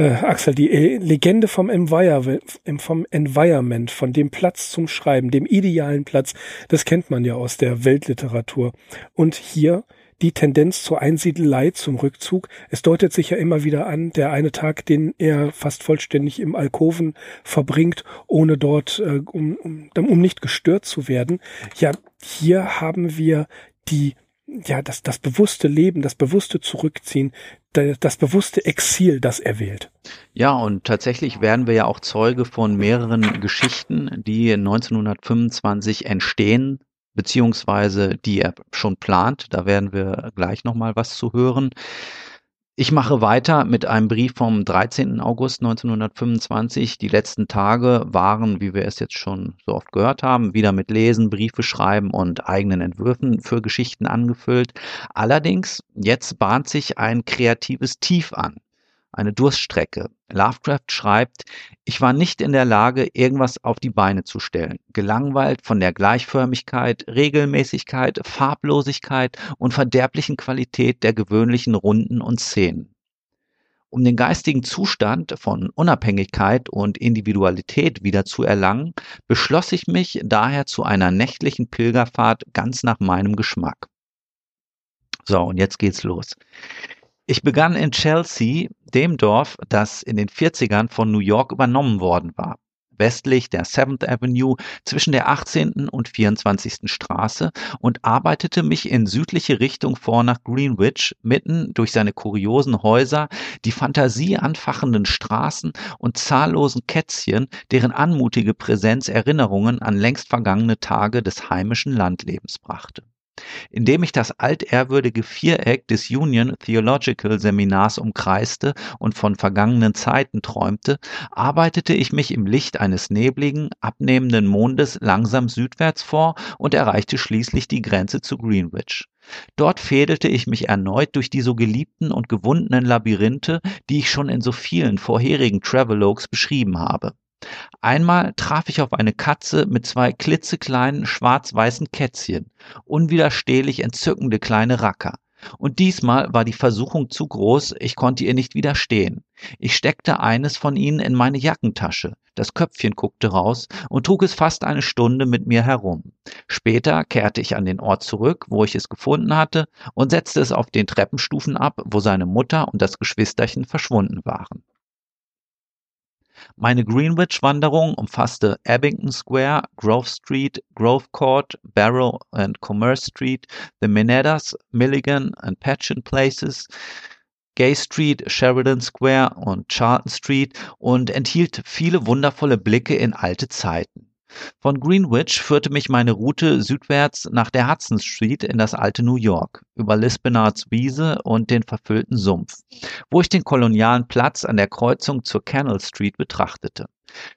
B: äh, Axel, die äh, Legende vom, Envir vom Environment, von dem Platz zum Schreiben, dem idealen Platz, das kennt man ja aus der Weltliteratur. Und hier die Tendenz zur Einsiedelei, zum Rückzug. Es deutet sich ja immer wieder an, der eine Tag, den er fast vollständig im Alkoven verbringt, ohne dort, äh, um, um, um nicht gestört zu werden. Ja, hier haben wir die ja, das, das bewusste Leben, das bewusste Zurückziehen, das bewusste Exil, das er wählt.
C: Ja, und tatsächlich werden wir ja auch Zeuge von mehreren Geschichten, die 1925 entstehen, beziehungsweise die er schon plant. Da werden wir gleich nochmal was zu hören. Ich mache weiter mit einem Brief vom 13. August 1925. Die letzten Tage waren, wie wir es jetzt schon so oft gehört haben, wieder mit Lesen, Briefe schreiben und eigenen Entwürfen für Geschichten angefüllt. Allerdings, jetzt bahnt sich ein kreatives Tief an eine Durststrecke. Lovecraft schreibt, ich war nicht in der Lage, irgendwas auf die Beine zu stellen, gelangweilt von der Gleichförmigkeit, Regelmäßigkeit, Farblosigkeit und verderblichen Qualität der gewöhnlichen Runden und Szenen. Um den geistigen Zustand von Unabhängigkeit und Individualität wieder zu erlangen, beschloss ich mich daher zu einer nächtlichen Pilgerfahrt ganz nach meinem Geschmack. So, und jetzt geht's los. Ich begann in Chelsea, dem Dorf, das in den 40ern von New York übernommen worden war. Westlich der 7th Avenue zwischen der 18. und 24. Straße und arbeitete mich in südliche Richtung vor nach Greenwich, mitten durch seine kuriosen Häuser, die Fantasie anfachenden Straßen und zahllosen Kätzchen, deren anmutige Präsenz Erinnerungen an längst vergangene Tage des heimischen Landlebens brachte indem ich das altehrwürdige Viereck des Union Theological Seminars umkreiste und von vergangenen Zeiten träumte, arbeitete ich mich im Licht eines nebligen, abnehmenden Mondes langsam südwärts vor und erreichte schließlich die Grenze zu Greenwich. Dort fädelte ich mich erneut durch die so geliebten und gewundenen Labyrinthe, die ich schon in so vielen vorherigen Travelogues beschrieben habe. Einmal traf ich auf eine Katze mit zwei klitzekleinen schwarz-weißen Kätzchen, unwiderstehlich entzückende kleine Racker. Und diesmal war die Versuchung zu groß, ich konnte ihr nicht widerstehen. Ich steckte eines von ihnen in meine Jackentasche, das Köpfchen guckte raus und trug es fast eine Stunde mit mir herum. Später kehrte ich an den Ort zurück, wo ich es gefunden hatte, und setzte es auf den Treppenstufen ab, wo seine Mutter und das Geschwisterchen verschwunden waren. Meine Greenwich-Wanderung umfasste Abington Square, Grove Street, Grove Court, Barrow and Commerce Street, the Minedas, Milligan and Patchen Places, Gay Street, Sheridan Square und Charlton Street und enthielt viele wundervolle Blicke in alte Zeiten. Von Greenwich führte mich meine Route südwärts nach der Hudson Street in das alte New York, über Lispenards Wiese und den verfüllten Sumpf, wo ich den kolonialen Platz an der Kreuzung zur Canal Street betrachtete.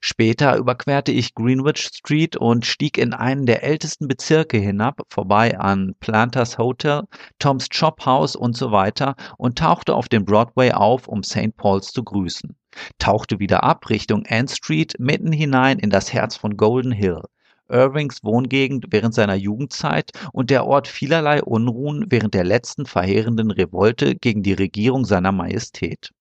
C: Später überquerte ich Greenwich Street und stieg in einen der ältesten Bezirke hinab, vorbei an Planters Hotel, Tom's Chop House und so weiter und tauchte auf dem Broadway auf, um St. Paul's zu grüßen. Tauchte wieder ab Richtung Ann Street, mitten hinein in das Herz von Golden Hill. Irvings Wohngegend während seiner Jugendzeit und der Ort vielerlei Unruhen während der letzten verheerenden Revolte gegen die Regierung seiner Majestät.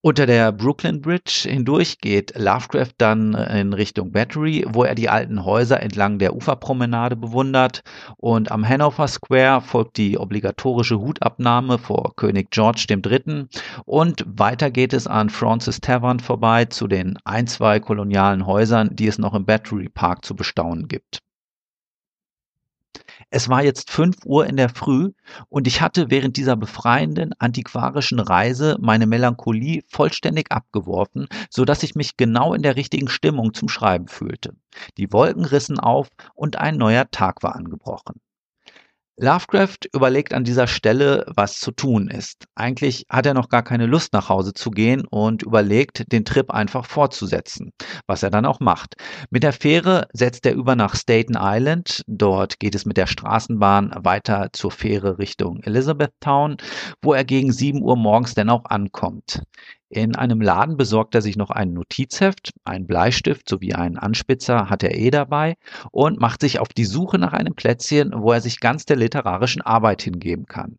C: Unter der Brooklyn Bridge hindurch geht Lovecraft dann in Richtung Battery, wo er die alten Häuser entlang der Uferpromenade bewundert und am Hanover Square folgt die obligatorische Hutabnahme vor König George III. und weiter geht es an Francis Tavern vorbei zu den ein, zwei kolonialen Häusern, die es noch im Battery Park zu bestaunen gibt. Es war jetzt fünf Uhr in der Früh und ich hatte während dieser befreienden antiquarischen Reise meine Melancholie vollständig abgeworfen, so dass ich mich genau in der richtigen Stimmung zum Schreiben fühlte. Die Wolken rissen auf und ein neuer Tag war angebrochen. Lovecraft überlegt an dieser Stelle, was zu tun ist. Eigentlich hat er noch gar keine Lust nach Hause zu gehen und überlegt, den Trip einfach fortzusetzen, was er dann auch macht. Mit der Fähre setzt er über nach Staten Island. Dort geht es mit der Straßenbahn weiter zur Fähre Richtung Elizabethtown, wo er gegen 7 Uhr morgens dann auch ankommt. In einem Laden besorgt er sich noch ein Notizheft, einen Bleistift sowie einen Anspitzer hat er eh dabei und macht sich auf die Suche nach einem Plätzchen, wo er sich ganz der literarischen Arbeit hingeben kann.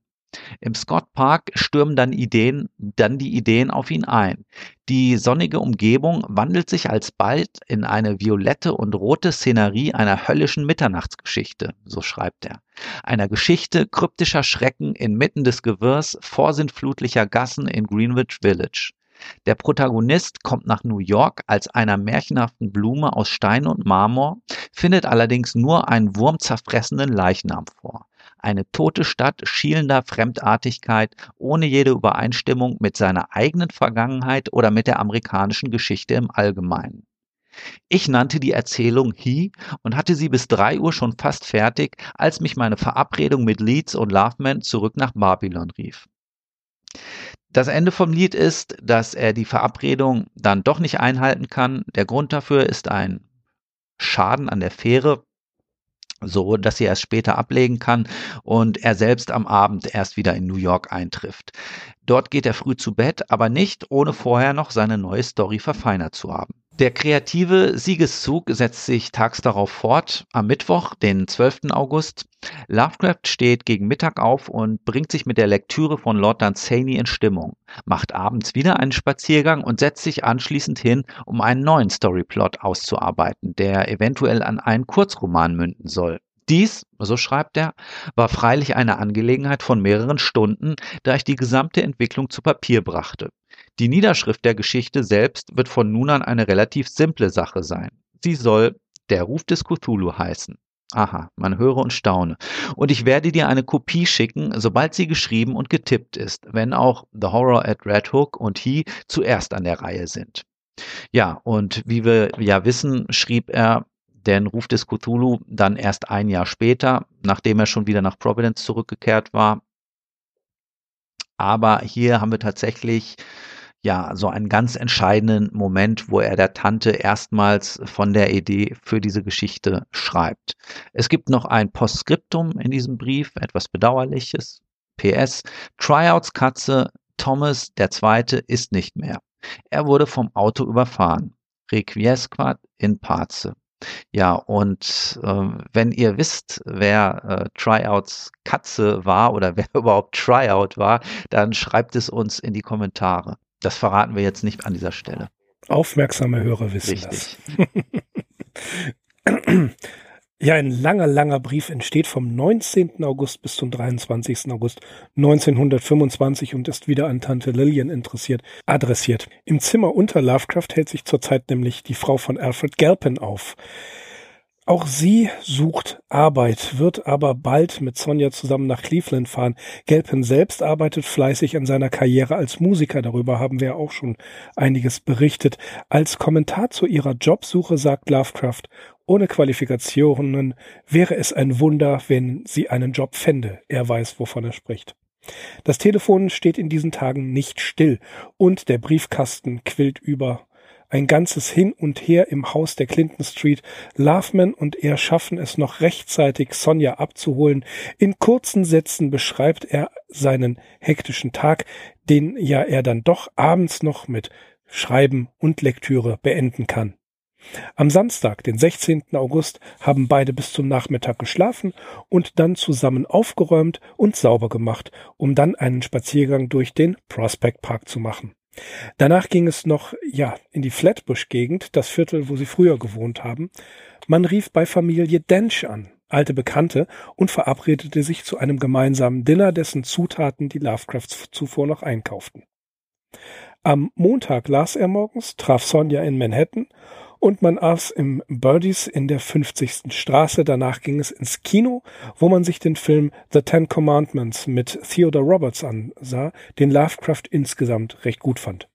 C: Im Scott Park stürmen dann Ideen, dann die Ideen auf ihn ein. Die sonnige Umgebung wandelt sich alsbald in eine violette und rote Szenerie einer höllischen Mitternachtsgeschichte, so schreibt er. Einer Geschichte kryptischer Schrecken inmitten des Gewirrs vorsintflutlicher Gassen in Greenwich Village. Der Protagonist kommt nach New York als einer märchenhaften Blume aus Stein und Marmor, findet allerdings nur einen wurmzerfressenen Leichnam vor. Eine tote Stadt schielender Fremdartigkeit, ohne jede Übereinstimmung mit seiner eigenen Vergangenheit oder mit der amerikanischen Geschichte im Allgemeinen. Ich nannte die Erzählung He und hatte sie bis drei Uhr schon fast fertig, als mich meine Verabredung mit Leeds und Loveman zurück nach Babylon rief. Das Ende vom Lied ist, dass er die Verabredung dann doch nicht einhalten kann. Der Grund dafür ist ein Schaden an der Fähre, so dass sie erst später ablegen kann und er selbst am Abend erst wieder in New York eintrifft. Dort geht er früh zu Bett, aber nicht ohne vorher noch seine neue Story verfeinert zu haben. Der kreative Siegeszug setzt sich tags darauf fort, am Mittwoch, den 12. August. Lovecraft steht gegen Mittag auf und bringt sich mit der Lektüre von Lord Dunsany in Stimmung, macht abends wieder einen Spaziergang und setzt sich anschließend hin, um einen neuen Storyplot auszuarbeiten, der eventuell an einen Kurzroman münden soll. Dies, so schreibt er, war freilich eine Angelegenheit von mehreren Stunden, da ich die gesamte Entwicklung zu Papier brachte. Die Niederschrift der Geschichte selbst wird von nun an eine relativ simple Sache sein. Sie soll Der Ruf des Cthulhu heißen. Aha, man höre und staune. Und ich werde dir eine Kopie schicken, sobald sie geschrieben und getippt ist, wenn auch The Horror at Red Hook und He zuerst an der Reihe sind. Ja, und wie wir ja wissen, schrieb er den Ruf des Cthulhu dann erst ein Jahr später, nachdem er schon wieder nach Providence zurückgekehrt war. Aber hier haben wir tatsächlich ja so einen ganz entscheidenden Moment, wo er der Tante erstmals von der Idee für diese Geschichte schreibt. Es gibt noch ein Postskriptum in diesem Brief, etwas Bedauerliches. PS, Tryouts Katze Thomas der Zweite ist nicht mehr. Er wurde vom Auto überfahren. Requiescat in Pace. Ja, und äh, wenn ihr wisst, wer äh, Tryouts Katze war oder (laughs) wer überhaupt Tryout war, dann schreibt es uns in die Kommentare. Das verraten wir jetzt nicht an dieser Stelle.
B: Aufmerksame Hörer wissen Richtig. das. (laughs) ja, ein langer, langer Brief entsteht vom 19. August bis zum 23. August 1925 und ist wieder an Tante Lillian interessiert, adressiert. Im Zimmer unter Lovecraft hält sich zurzeit nämlich die Frau von Alfred Galpin auf. Auch sie sucht Arbeit, wird aber bald mit Sonja zusammen nach Cleveland fahren. Gelpen selbst arbeitet fleißig an seiner Karriere als Musiker. Darüber haben wir auch schon einiges berichtet. Als Kommentar zu ihrer Jobsuche sagt Lovecraft, ohne Qualifikationen wäre es ein Wunder, wenn sie einen Job fände. Er weiß, wovon er spricht. Das Telefon steht in diesen Tagen nicht still und der Briefkasten quillt über ein ganzes Hin und Her im Haus der Clinton Street. Loveman und er schaffen es noch rechtzeitig, Sonja abzuholen. In kurzen Sätzen beschreibt er seinen hektischen Tag, den ja er dann doch abends noch mit Schreiben und Lektüre beenden kann. Am Samstag, den 16. August, haben beide bis zum Nachmittag geschlafen und dann zusammen aufgeräumt und sauber gemacht, um dann einen Spaziergang durch den Prospect Park zu machen. Danach ging es noch, ja, in die Flatbush-Gegend, das Viertel, wo sie früher gewohnt haben. Man rief bei Familie Dench an, alte Bekannte, und verabredete sich zu einem gemeinsamen Dinner, dessen Zutaten die Lovecrafts zuvor noch einkauften. Am Montag las er morgens, traf Sonja in Manhattan und man aß im Birdies in der 50. Straße. Danach ging es ins Kino, wo man sich den Film The Ten Commandments mit Theodore Roberts ansah, den Lovecraft insgesamt recht gut fand.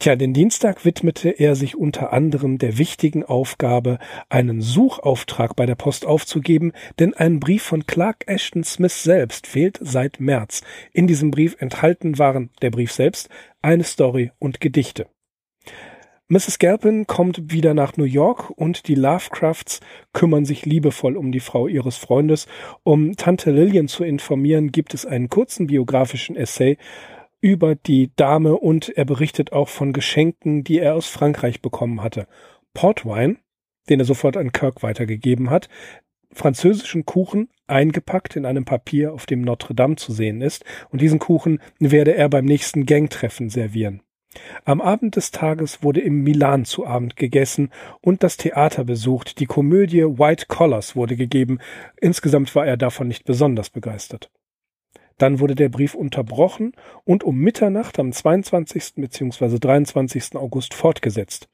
B: Tja, den Dienstag widmete er sich unter anderem der wichtigen Aufgabe, einen Suchauftrag bei der Post aufzugeben, denn ein Brief von Clark Ashton Smith selbst fehlt seit März. In diesem Brief enthalten waren der Brief selbst, eine Story und Gedichte. Mrs. Galpin kommt wieder nach New York und die Lovecrafts kümmern sich liebevoll um die Frau ihres Freundes. Um Tante Lillian zu informieren, gibt es einen kurzen biografischen Essay über die Dame und er berichtet auch von Geschenken, die er aus Frankreich bekommen hatte. Portwine, den er sofort an Kirk weitergegeben hat, französischen Kuchen eingepackt in einem Papier, auf dem Notre Dame zu sehen ist, und diesen Kuchen werde er beim nächsten Gangtreffen servieren. Am Abend des Tages wurde im Milan zu Abend gegessen und das Theater besucht. Die Komödie White Collars wurde gegeben. Insgesamt war er davon nicht besonders begeistert. Dann wurde der Brief unterbrochen und um Mitternacht am 22. bzw. 23. August fortgesetzt.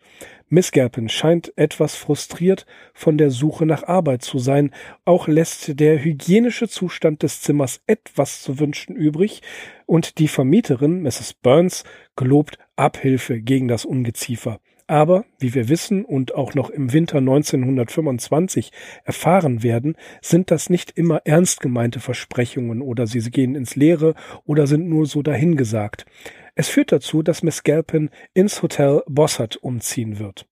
B: Miss Galpin scheint etwas frustriert von der Suche nach Arbeit zu sein. Auch lässt der hygienische Zustand des Zimmers etwas zu wünschen übrig und die Vermieterin, Mrs. Burns, gelobt Abhilfe gegen das Ungeziefer. Aber, wie wir wissen und auch noch im Winter 1925 erfahren werden, sind das nicht immer ernst gemeinte Versprechungen oder sie gehen ins Leere oder sind nur so dahingesagt. Es führt dazu, dass Miss Galpin ins Hotel Bossart umziehen wird.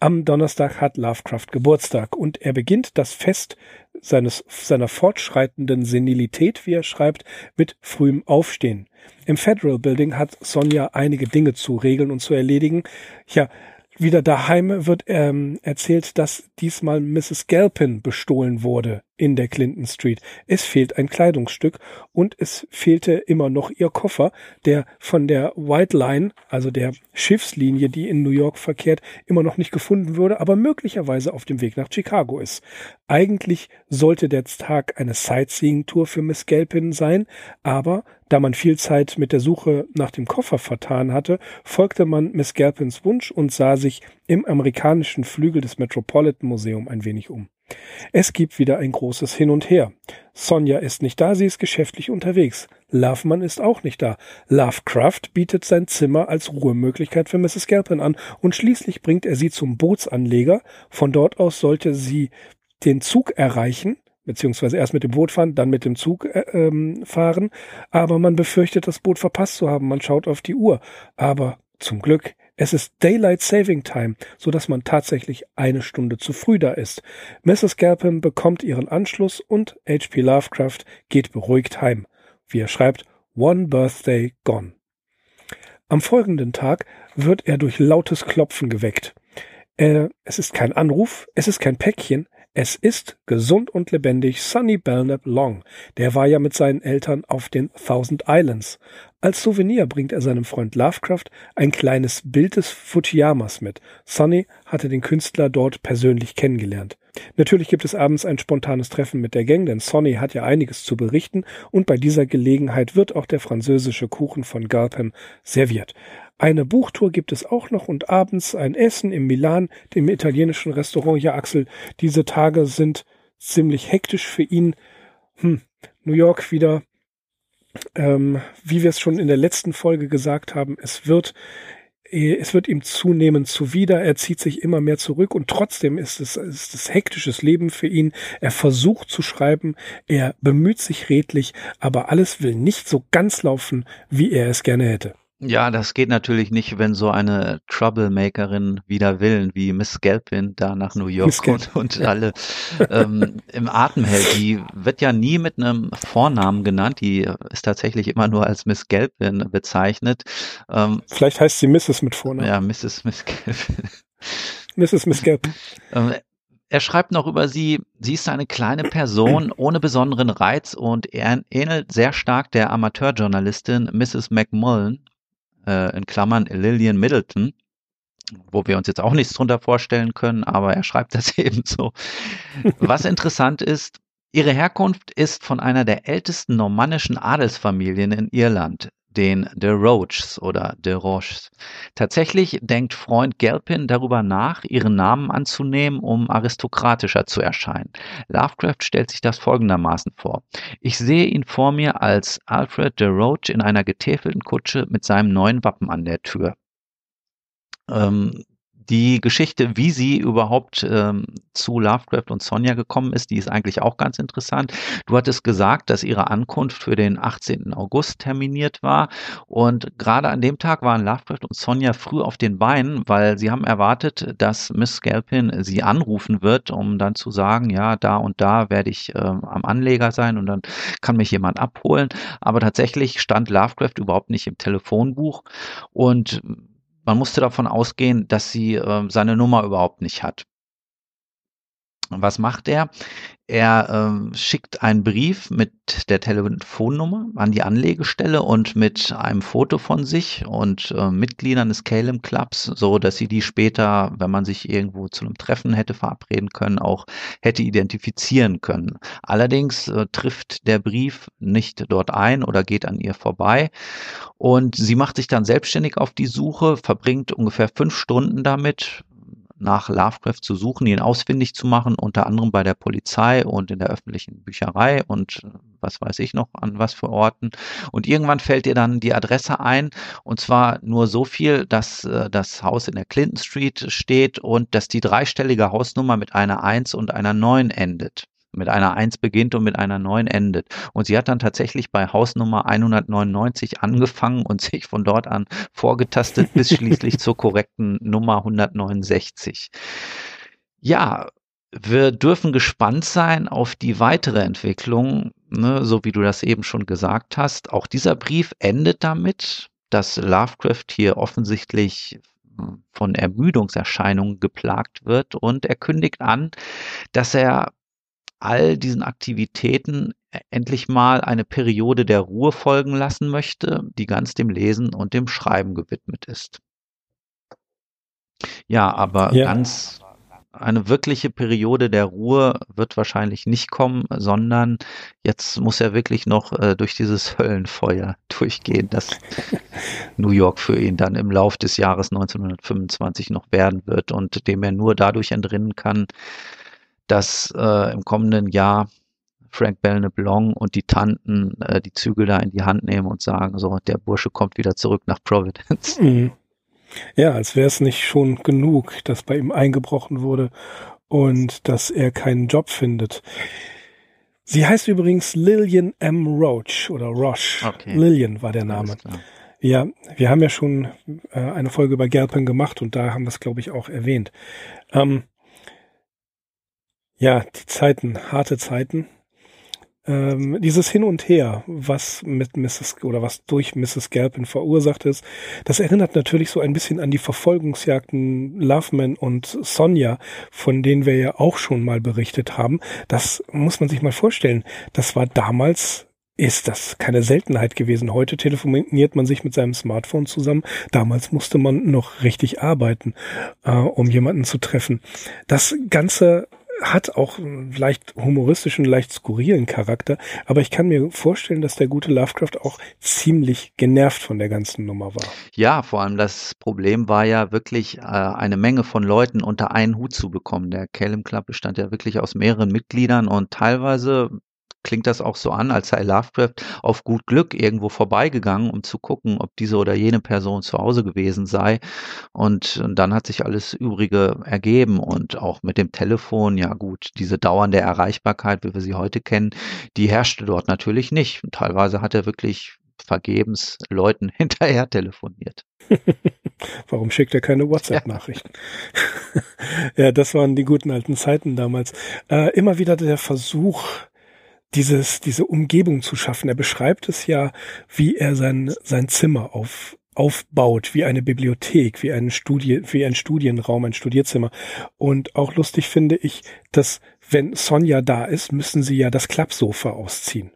B: Am Donnerstag hat Lovecraft Geburtstag und er beginnt das Fest seines, seiner fortschreitenden Senilität, wie er schreibt, mit frühem Aufstehen. Im Federal Building hat Sonja einige Dinge zu regeln und zu erledigen. Ja, wieder daheim wird ähm, erzählt, dass diesmal Mrs. Galpin bestohlen wurde in der Clinton Street. Es fehlt ein Kleidungsstück und es fehlte immer noch ihr Koffer, der von der White Line, also der Schiffslinie, die in New York verkehrt, immer noch nicht gefunden wurde, aber möglicherweise auf dem Weg nach Chicago ist. Eigentlich sollte der Tag eine Sightseeing-Tour für Miss Galpin sein, aber da man viel Zeit mit der Suche nach dem Koffer vertan hatte, folgte man Miss Galpins Wunsch und sah sich im amerikanischen Flügel des Metropolitan Museum ein wenig um. Es gibt wieder ein großes Hin und Her. Sonja ist nicht da, sie ist geschäftlich unterwegs. Loveman ist auch nicht da. Lovecraft bietet sein Zimmer als Ruhemöglichkeit für Mrs. Galpin an und schließlich bringt er sie zum Bootsanleger. Von dort aus sollte sie den Zug erreichen, beziehungsweise erst mit dem Boot fahren, dann mit dem Zug äh, ähm, fahren. Aber man befürchtet, das Boot verpasst zu haben. Man schaut auf die Uhr. Aber zum Glück, es ist Daylight Saving Time, so dass man tatsächlich eine Stunde zu früh da ist. Mrs. Galpin bekommt ihren Anschluss und H.P. Lovecraft geht beruhigt heim. Wie er schreibt, One Birthday Gone. Am folgenden Tag wird er durch lautes Klopfen geweckt. Äh, es ist kein Anruf, es ist kein Päckchen, es ist gesund und lebendig Sonny Belknap Long. Der war ja mit seinen Eltern auf den Thousand Islands. Als Souvenir bringt er seinem Freund Lovecraft ein kleines Bild des Fujiyamas mit. Sonny hatte den Künstler dort persönlich kennengelernt. Natürlich gibt es abends ein spontanes Treffen mit der Gang, denn Sonny hat ja einiges zu berichten und bei dieser Gelegenheit wird auch der französische Kuchen von Galpem serviert. Eine Buchtour gibt es auch noch und abends ein Essen im Milan, dem italienischen Restaurant. Ja, Axel, diese Tage sind ziemlich hektisch für ihn. Hm, New York wieder, ähm, wie wir es schon in der letzten Folge gesagt haben, es wird äh, es wird ihm zunehmend zuwider, er zieht sich immer mehr zurück und trotzdem ist es, ist es hektisches Leben für ihn. Er versucht zu schreiben, er bemüht sich redlich, aber alles will nicht so ganz laufen, wie er es gerne hätte.
C: Ja, das geht natürlich nicht, wenn so eine Troublemakerin wider Willen wie Miss Gelpin da nach New York (laughs) kommt und alle ähm, im Atem hält. Die wird ja nie mit einem Vornamen genannt, die ist tatsächlich immer nur als Miss Gelpin bezeichnet.
B: Ähm, Vielleicht heißt sie Mrs. mit Vornamen.
C: Ja, Mrs. Miss Gelpin.
B: Mrs. (laughs) Miss Gelpin.
C: Ähm, er schreibt noch über sie, sie ist eine kleine Person (clears throat) ohne besonderen Reiz und er ähnelt sehr stark der Amateurjournalistin Mrs. McMullen, äh, in Klammern Lillian Middleton, wo wir uns jetzt auch nichts drunter vorstellen können, aber er schreibt (laughs) das eben so. Was interessant ist, ihre Herkunft ist von einer der ältesten normannischen Adelsfamilien in Irland den De Roches oder De Roches. Tatsächlich denkt Freund Gelpin darüber nach, ihren Namen anzunehmen, um aristokratischer zu erscheinen. Lovecraft stellt sich das folgendermaßen vor. Ich sehe ihn vor mir als Alfred De Roche in einer getäfelten Kutsche mit seinem neuen Wappen an der Tür. Ähm, die Geschichte, wie sie überhaupt ähm, zu Lovecraft und Sonja gekommen ist, die ist eigentlich auch ganz interessant. Du hattest gesagt, dass ihre Ankunft für den 18. August terminiert war. Und gerade an dem Tag waren Lovecraft und Sonja früh auf den Beinen, weil sie haben erwartet, dass Miss Galpin sie anrufen wird, um dann zu sagen, ja, da und da werde ich äh, am Anleger sein und dann kann mich jemand abholen. Aber tatsächlich stand Lovecraft überhaupt nicht im Telefonbuch und man musste davon ausgehen, dass sie äh, seine Nummer überhaupt nicht hat. Was macht er? Er ähm, schickt einen Brief mit der Telefonnummer an die Anlegestelle und mit einem Foto von sich und äh, Mitgliedern des Calem Clubs, so dass sie die später, wenn man sich irgendwo zu einem Treffen hätte verabreden können, auch hätte identifizieren können. Allerdings äh, trifft der Brief nicht dort ein oder geht an ihr vorbei und sie macht sich dann selbstständig auf die Suche, verbringt ungefähr fünf Stunden damit, nach Lovecraft zu suchen, ihn ausfindig zu machen, unter anderem bei der Polizei und in der öffentlichen Bücherei und äh, was weiß ich noch an was für Orten. Und irgendwann fällt ihr dann die Adresse ein und zwar nur so viel, dass äh, das Haus in der Clinton Street steht und dass die dreistellige Hausnummer mit einer 1 und einer 9 endet mit einer 1 beginnt und mit einer 9 endet. Und sie hat dann tatsächlich bei Hausnummer 199 angefangen und (laughs) sich von dort an vorgetastet bis (laughs) schließlich zur korrekten Nummer 169. Ja, wir dürfen gespannt sein auf die weitere Entwicklung, ne, so wie du das eben schon gesagt hast. Auch dieser Brief endet damit, dass Lovecraft hier offensichtlich von Ermüdungserscheinungen geplagt wird und er kündigt an, dass er all diesen Aktivitäten e-, endlich mal eine Periode der Ruhe folgen lassen möchte, die ganz dem Lesen und dem Schreiben gewidmet ist. Ja, aber ja. ganz eine wirkliche Periode der Ruhe wird wahrscheinlich nicht kommen, sondern jetzt muss er wirklich noch äh, durch dieses Höllenfeuer (laughs) durchgehen, das (laughs) New York für ihn dann im Lauf des Jahres 1925 noch werden wird und dem er nur dadurch entrinnen kann, dass äh, im kommenden Jahr Frank Belknap-Long und die Tanten äh, die Zügel da in die Hand nehmen und sagen, so, der Bursche kommt wieder zurück nach Providence. Mhm.
B: Ja, als wäre es nicht schon genug, dass bei ihm eingebrochen wurde und dass er keinen Job findet. Sie heißt übrigens Lillian M. Roach oder Roche. Okay. Lillian war der Name. Ja, wir haben ja schon äh, eine Folge über Galpin gemacht und da haben wir es, glaube ich, auch erwähnt. Ähm, ja, die Zeiten, harte Zeiten. Ähm, dieses Hin und Her, was mit Mrs. oder was durch Mrs. Galpin verursacht ist, das erinnert natürlich so ein bisschen an die Verfolgungsjagden Loveman und Sonja, von denen wir ja auch schon mal berichtet haben. Das muss man sich mal vorstellen. Das war damals ist das keine Seltenheit gewesen. Heute telefoniert man sich mit seinem Smartphone zusammen. Damals musste man noch richtig arbeiten, äh, um jemanden zu treffen. Das Ganze hat auch leicht humoristischen, leicht skurrilen Charakter, aber ich kann mir vorstellen, dass der gute Lovecraft auch ziemlich genervt von der ganzen Nummer war.
C: Ja, vor allem das Problem war ja wirklich äh, eine Menge von Leuten unter einen Hut zu bekommen. Der Calum Club bestand ja wirklich aus mehreren Mitgliedern und teilweise klingt das auch so an, als sei Lovecraft auf gut Glück irgendwo vorbeigegangen, um zu gucken, ob diese oder jene Person zu Hause gewesen sei. Und, und dann hat sich alles Übrige ergeben und auch mit dem Telefon, ja gut, diese dauernde Erreichbarkeit, wie wir sie heute kennen, die herrschte dort natürlich nicht. Und teilweise hat er wirklich vergebens Leuten (laughs) hinterher telefoniert. (laughs)
B: Warum schickt er keine WhatsApp-Nachrichten? Ja. (laughs) ja. das waren die guten alten Zeiten damals. Äh, immer wieder der Versuch, dieses, diese Umgebung zu schaffen. Er beschreibt es ja, wie er sein, sein Zimmer auf, aufbaut, wie eine Bibliothek, wie ein Studie, wie ein Studienraum, ein Studierzimmer. Und auch lustig finde ich, dass wenn Sonja da ist, müssen sie ja das Klappsofa ausziehen.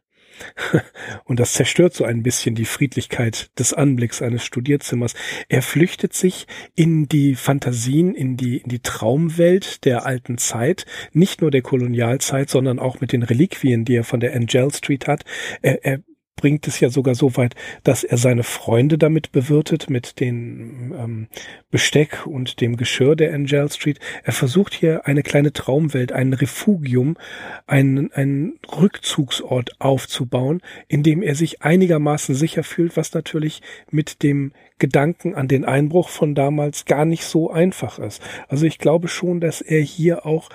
B: (laughs) Und das zerstört so ein bisschen die Friedlichkeit des Anblicks eines Studierzimmers. Er flüchtet sich in die Fantasien, in die, in die Traumwelt der alten Zeit, nicht nur der Kolonialzeit, sondern auch mit den Reliquien, die er von der Angel Street hat. Er, er bringt es ja sogar so weit, dass er seine Freunde damit bewirtet, mit dem ähm, Besteck und dem Geschirr der Angel Street. Er versucht hier eine kleine Traumwelt, ein Refugium, einen, einen Rückzugsort aufzubauen, in dem er sich einigermaßen sicher fühlt, was natürlich mit dem Gedanken an den Einbruch von damals gar nicht so einfach ist. Also ich glaube schon, dass er hier auch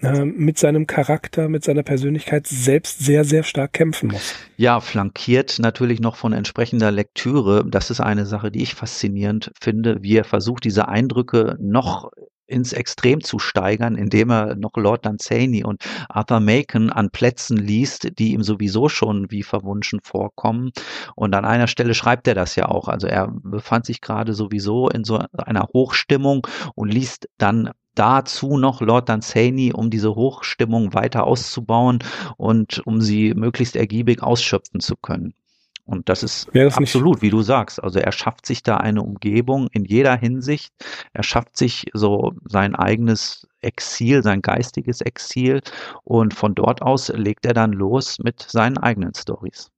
B: äh, mit seinem Charakter, mit seiner Persönlichkeit selbst sehr, sehr stark kämpfen muss.
C: Ja, flankiert natürlich noch von entsprechender Lektüre. Das ist eine Sache, die ich faszinierend finde, wie er versucht, diese Eindrücke noch ins Extrem zu steigern, indem er noch Lord Dunsany und Arthur Macon an Plätzen liest, die ihm sowieso schon wie verwunschen vorkommen. Und an einer Stelle schreibt er das ja auch. Also er befand sich gerade sowieso in so einer Hochstimmung und liest dann dazu noch Lord Dunsany, um diese Hochstimmung weiter auszubauen und um sie möglichst ergiebig ausschöpfen zu können. Und das ist das absolut, nicht? wie du sagst. Also er schafft sich da eine Umgebung in jeder Hinsicht. Er schafft sich so sein eigenes Exil, sein geistiges Exil. Und von dort aus legt er dann los mit seinen eigenen Stories.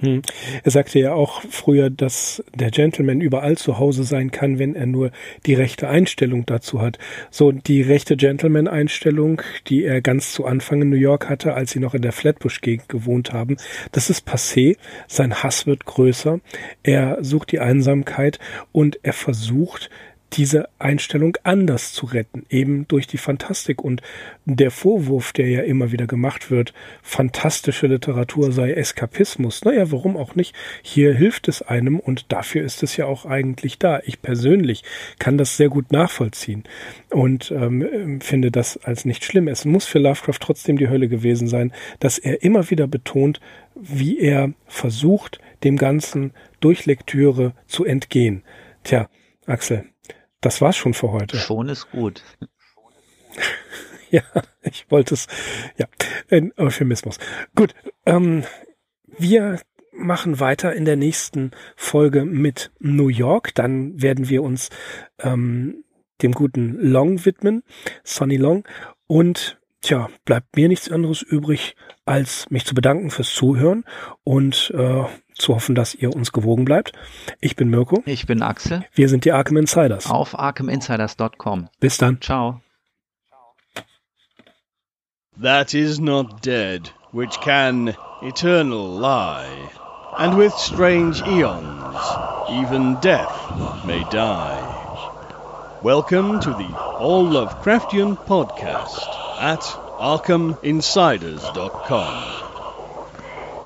B: Hm. Er sagte ja auch früher, dass der Gentleman überall zu Hause sein kann, wenn er nur die rechte Einstellung dazu hat. So die rechte Gentleman-Einstellung, die er ganz zu Anfang in New York hatte, als sie noch in der Flatbush-Gegend gewohnt haben, das ist passé. Sein Hass wird größer. Er sucht die Einsamkeit und er versucht, diese Einstellung anders zu retten, eben durch die Fantastik. Und der Vorwurf, der ja immer wieder gemacht wird, fantastische Literatur sei Eskapismus, naja, warum auch nicht? Hier hilft es einem und dafür ist es ja auch eigentlich da. Ich persönlich kann das sehr gut nachvollziehen und ähm, finde das als nicht schlimm. Es muss für Lovecraft trotzdem die Hölle gewesen sein, dass er immer wieder betont, wie er versucht, dem Ganzen durch Lektüre zu entgehen. Tja, Axel, das war's schon für heute.
C: Schon ist gut. (laughs)
B: ja, ich wollte es. Ja, ein Euphemismus. Gut, ähm, wir machen weiter in der nächsten Folge mit New York. Dann werden wir uns ähm, dem guten Long widmen, Sonny Long. Und tja, bleibt mir nichts anderes übrig, als mich zu bedanken fürs Zuhören und äh, zu hoffen, dass ihr uns gewogen bleibt. Ich bin Mirko.
C: Ich bin Axel.
B: Wir sind die Arkham Insiders.
C: Auf arkhaminsiders.com.
B: Bis dann.
C: Ciao.
A: That is not dead, which can eternal lie, and with strange eons, even death may die. Welcome to the All Lovecraftian podcast at ArkhamInsiders.com.